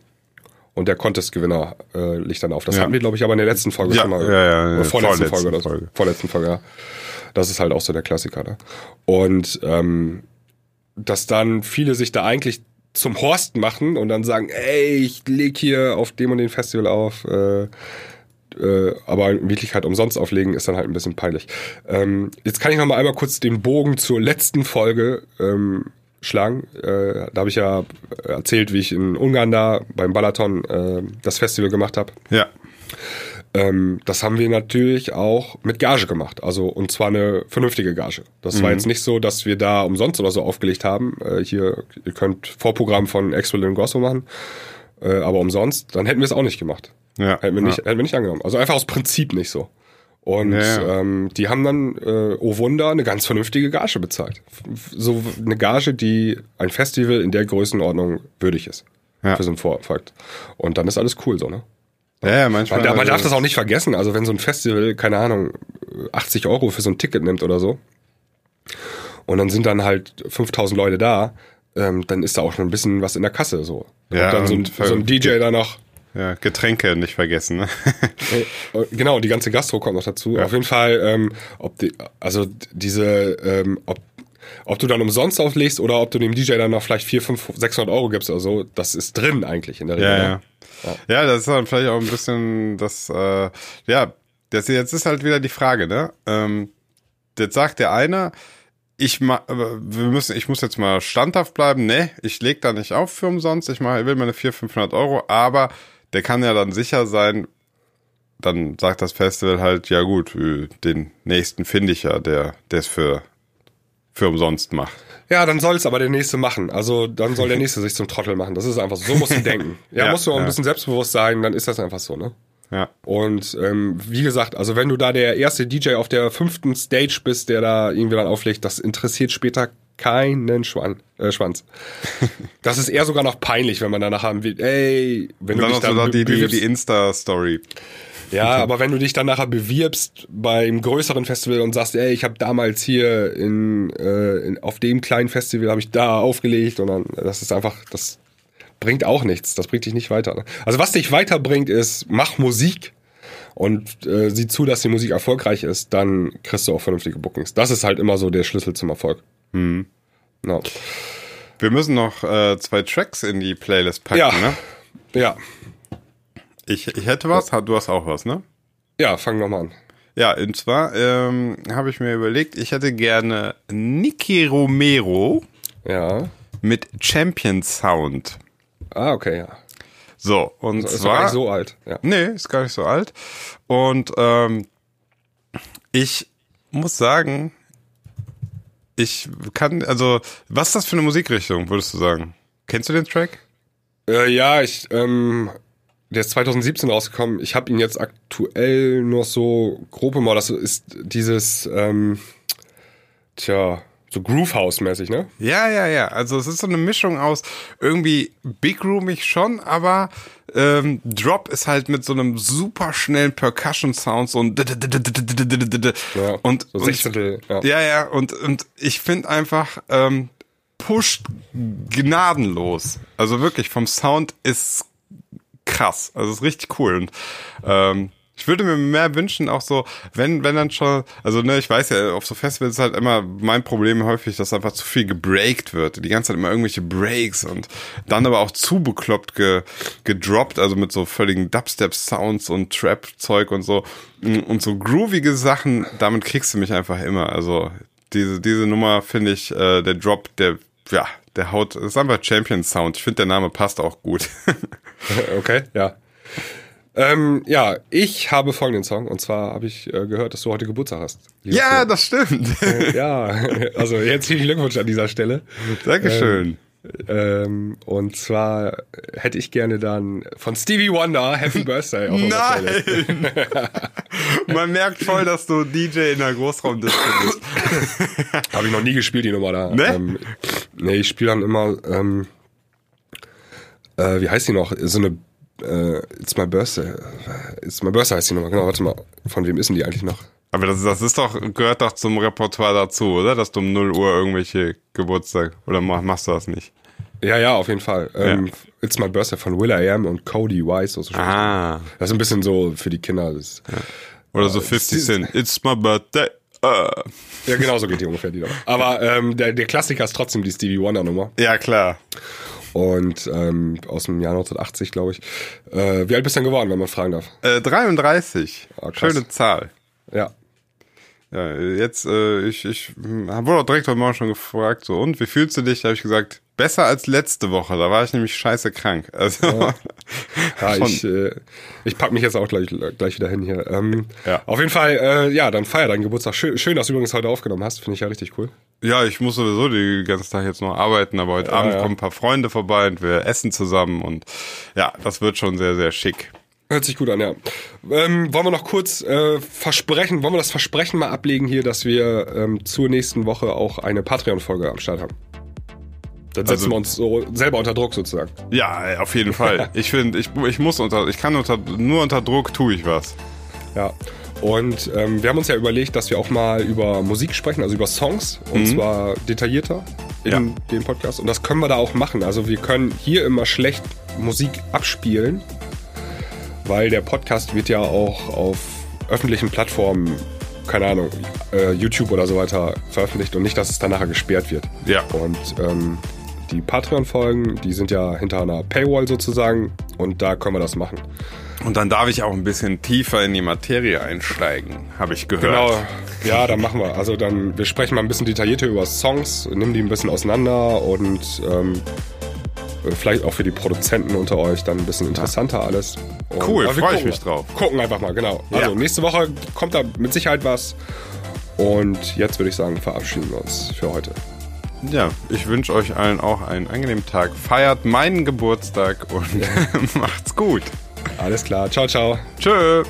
Und der Contest-Gewinner äh, liegt dann auf. Das Ja. hatten wir, glaube ich, aber in der letzten Folge Ja, schon mal. ja, ja, ja, Oder vorletzten vorletzten Folge oder so. Folge. Vorletzten Folge, ja. Das ist halt auch so der Klassiker. Ne? Und ähm, dass dann viele sich da eigentlich zum Horst machen und dann sagen, ey, ich leg hier auf dem und den Festival auf, äh, äh, aber in Wirklichkeit umsonst auflegen, ist dann halt ein bisschen peinlich. Ähm, jetzt kann ich noch mal einmal kurz den Bogen zur letzten Folge ähm, schlagen. Äh, da habe ich ja erzählt, wie ich in Ungarn da beim Balaton äh, das Festival gemacht habe. ja. Ähm, das haben wir natürlich auch mit Gage gemacht. Also, und zwar eine vernünftige Gage. Das war jetzt nicht so, dass wir da umsonst oder so aufgelegt haben. Äh, hier, ihr könnt Vorprogramm von Axel und Grosso machen, äh, aber umsonst, dann hätten wir es auch nicht gemacht. Ja, Hätten wir, ja. nicht, hätten wir nicht angenommen. Also einfach aus Prinzip nicht so. Und Ja. Ähm, die haben dann, äh, oh Wunder, eine ganz vernünftige Gage bezahlt. So eine Gage, die ein Festival in der Größenordnung würdig ist. Ja. Für so einen Vorfakt. Und dann ist alles cool so, ne? Ja, ja, manchmal. Man, man darf also- das auch nicht vergessen. Also wenn so ein Festival, keine Ahnung, 80 Euro für so ein Ticket nimmt oder so und dann sind dann halt 5000 Leute da, ähm, dann ist da auch schon ein bisschen was in der Kasse so. Ja, und dann so ein, so ein DJ da noch Ja, Getränke nicht vergessen. Ne? Äh, Genau, die ganze Gastro kommt noch dazu. Auf jeden Fall, ähm, ob die, also diese, ähm, ob, ob du dann umsonst auflegst oder ob du dem DJ dann noch vielleicht 400, 500, 600 Euro gibst oder so, das ist drin eigentlich in der Regel. Ja, ne? ja. Ja, das ist dann vielleicht auch ein bisschen das, äh, ja, das jetzt ist halt wieder die Frage, ne? Ähm, jetzt sagt der eine, ich ma, äh, wir müssen, ich muss jetzt mal standhaft bleiben, ne, ich leg da nicht auf für umsonst, ich mach, ich will meine 400, 500 Euro, aber der kann ja dann sicher sein, dann sagt das Festival halt, ja gut, den nächsten finde ich ja, der, der es für, für umsonst macht. Ja, dann soll es aber der Nächste machen. Also dann soll der Nächste sich zum Trottel machen. Das ist einfach so. So musst du denken. Ja, Ja, musst du auch ein ja. bisschen selbstbewusst sein, dann ist das einfach so, ne? Ja. Und ähm, wie gesagt, also wenn du da der erste DJ auf der fünften Stage bist, der da irgendwie dann auflegt, das interessiert später keinen Schwan, äh, Schwanz. Das ist eher sogar noch peinlich, wenn man danach haben will, ey, wenn Und dann du noch dich so dann noch die, die, bewirbst, die Insta-Story. Ja, aber wenn du dich dann nachher bewirbst beim größeren Festival und sagst, ey, ich habe damals hier in, äh, in auf dem kleinen Festival habe ich da aufgelegt und dann das ist einfach das bringt auch nichts, das bringt dich nicht weiter. ne? Also was dich weiterbringt ist, mach Musik und äh, sieh zu, dass die Musik erfolgreich ist, dann kriegst du auch vernünftige Bookings. Das ist halt immer so der Schlüssel zum Erfolg. Mhm. No. Wir müssen noch äh, zwei Tracks in die Playlist packen, Ja. ne? Ja, Ich, ich hätte was, du hast auch was, ne? ja, fang nochmal an. Ja, und zwar ähm, habe ich mir überlegt, ich hätte gerne Nicky Romero Ja. mit Champion Sound. Ah, okay, ja. So, und Ist doch gar zwar. nicht so alt. Ja. Nee, ist gar nicht so alt. Und ähm, ich muss sagen, ich kann, also, was ist das für eine Musikrichtung, würdest du sagen? Kennst du den Track? Äh, ja, ich, ähm, der ist 2017 rausgekommen. Ich habe ihn jetzt aktuell nur so grob mal. Das ist dieses, ähm, tja, so Groove House mäßig, ne? Ja, ja, ja. Also es ist so eine Mischung aus irgendwie big roomig schon, aber ähm, Drop ist halt mit so einem super schnellen Percussion Sound so ein Ja, und so Sechzehntel, ja. ja, ja und und ich finde einfach ähm, pusht gnadenlos. Also wirklich vom Sound ist krass. Also ist richtig cool und ähm, ich würde mir mehr wünschen, auch so, wenn, wenn dann schon, also ne, ich weiß ja, auf so Festivals ist halt immer mein Problem häufig, dass einfach zu viel gebreakt wird. Die ganze Zeit immer irgendwelche Breaks und dann aber auch zu bekloppt ge, gedroppt, also mit so völligen Dubstep-Sounds und Trap-Zeug und so. Und so groovige Sachen, damit kriegst du mich einfach immer. Also diese, diese Nummer finde ich, äh, der Drop, der, ja, der haut, ist einfach Champion Sound. Ich finde, der Name passt auch gut. Okay, ja. Ähm, ja, ich habe folgenden Song und zwar habe ich äh, gehört, dass du heute Geburtstag hast. ja, das stimmt. Phil. ja, also herzlichen Glückwunsch an dieser Stelle. Dankeschön. Ähm, und zwar hätte ich gerne dann von Stevie Wonder Happy Birthday auf. Nein! Man merkt voll, dass du DJ in der Großraumdisco bist. Habe ich noch nie gespielt, die Nummer da. Ne? Ähm, nee, ich spiele dann immer, ähm, äh, wie heißt die noch? So eine äh, It's My Birthday. It's My Birthday heißt die Nummer, genau, warte mal. Von wem ist denn die eigentlich noch? Aber das, das ist doch, gehört doch zum Repertoire dazu, oder? Dass du um 0 Uhr irgendwelche Geburtstag, oder mach- machst du das nicht? Ja, ja, auf jeden Fall. Ähm, Ja. It's My Birthday von Will I Am und Cody Wise. So Ah. Das ist ein bisschen so für die Kinder. Das, Oder so 50 Cent. It's my birthday. Uh. ja, genau so geht die ungefähr, die Nummer. Aber ähm, der, der Klassiker ist trotzdem die Stevie Wonder Nummer. Ja, klar. Und ähm, aus dem Jahr 1980, glaube ich. Äh, wie alt bist du denn geworden, wenn man fragen darf? Äh, 33. Ah. Schöne Zahl. Ja. Ja, jetzt, äh, ich, ich wurde auch direkt heute Morgen schon gefragt, so, und wie fühlst du dich? Da habe ich gesagt, besser als letzte Woche. Da war ich nämlich scheiße krank. Also, Ja, Schon. ich, äh, ich pack mich jetzt auch gleich, gleich wieder hin hier. Ähm, Ja. Auf jeden Fall, äh, ja, dann feier deinen Geburtstag. Schön, schön, dass du übrigens heute aufgenommen hast. Finde ich ja richtig cool. ja, ich muss sowieso den ganzen Tag jetzt noch arbeiten, aber heute Abend ja. kommen ein paar Freunde vorbei und wir essen zusammen und ja, das wird schon sehr, sehr schick. Hört sich gut an, ja. Ähm, wollen wir noch kurz äh, versprechen, wollen wir das Versprechen mal ablegen hier, dass wir ähm, zur nächsten Woche auch eine Patreon-Folge am Start haben? Dann setzen Also- wir uns so selber unter Druck sozusagen. Ja, auf jeden Fall. Ich finde, ich, ich muss unter, ich kann unter, nur unter Druck tue ich was. Ja. Und ähm, wir haben uns ja überlegt, dass wir auch mal über Musik sprechen, also über Songs, und zwar detaillierter in Ja. dem Podcast. Und das können wir da auch machen. Also wir können hier immer schlecht Musik abspielen, weil der Podcast wird ja auch auf öffentlichen Plattformen, keine Ahnung, äh, YouTube oder so weiter veröffentlicht und nicht, dass es dann nachher gesperrt wird. Ja. Und ähm, die Patreon-Folgen, die sind ja hinter einer Paywall sozusagen und da können wir das machen. Und dann darf ich auch ein bisschen tiefer in die Materie einsteigen, habe ich gehört. Genau, ja, dann machen wir. Also dann, wir sprechen mal ein bisschen detaillierter über Songs, nehmen die ein bisschen auseinander und ähm, vielleicht auch für die Produzenten unter euch dann ein bisschen interessanter alles. Und, Cool, aber wir freu ich mich drauf. Gucken einfach mal, genau. Also Ja. nächste Woche kommt da mit Sicherheit was. Und jetzt würde ich sagen, verabschieden wir uns für heute. Ja, ich wünsche euch allen auch einen angenehmen Tag. Feiert meinen Geburtstag und macht's gut. Alles klar, ciao, ciao. Tschö.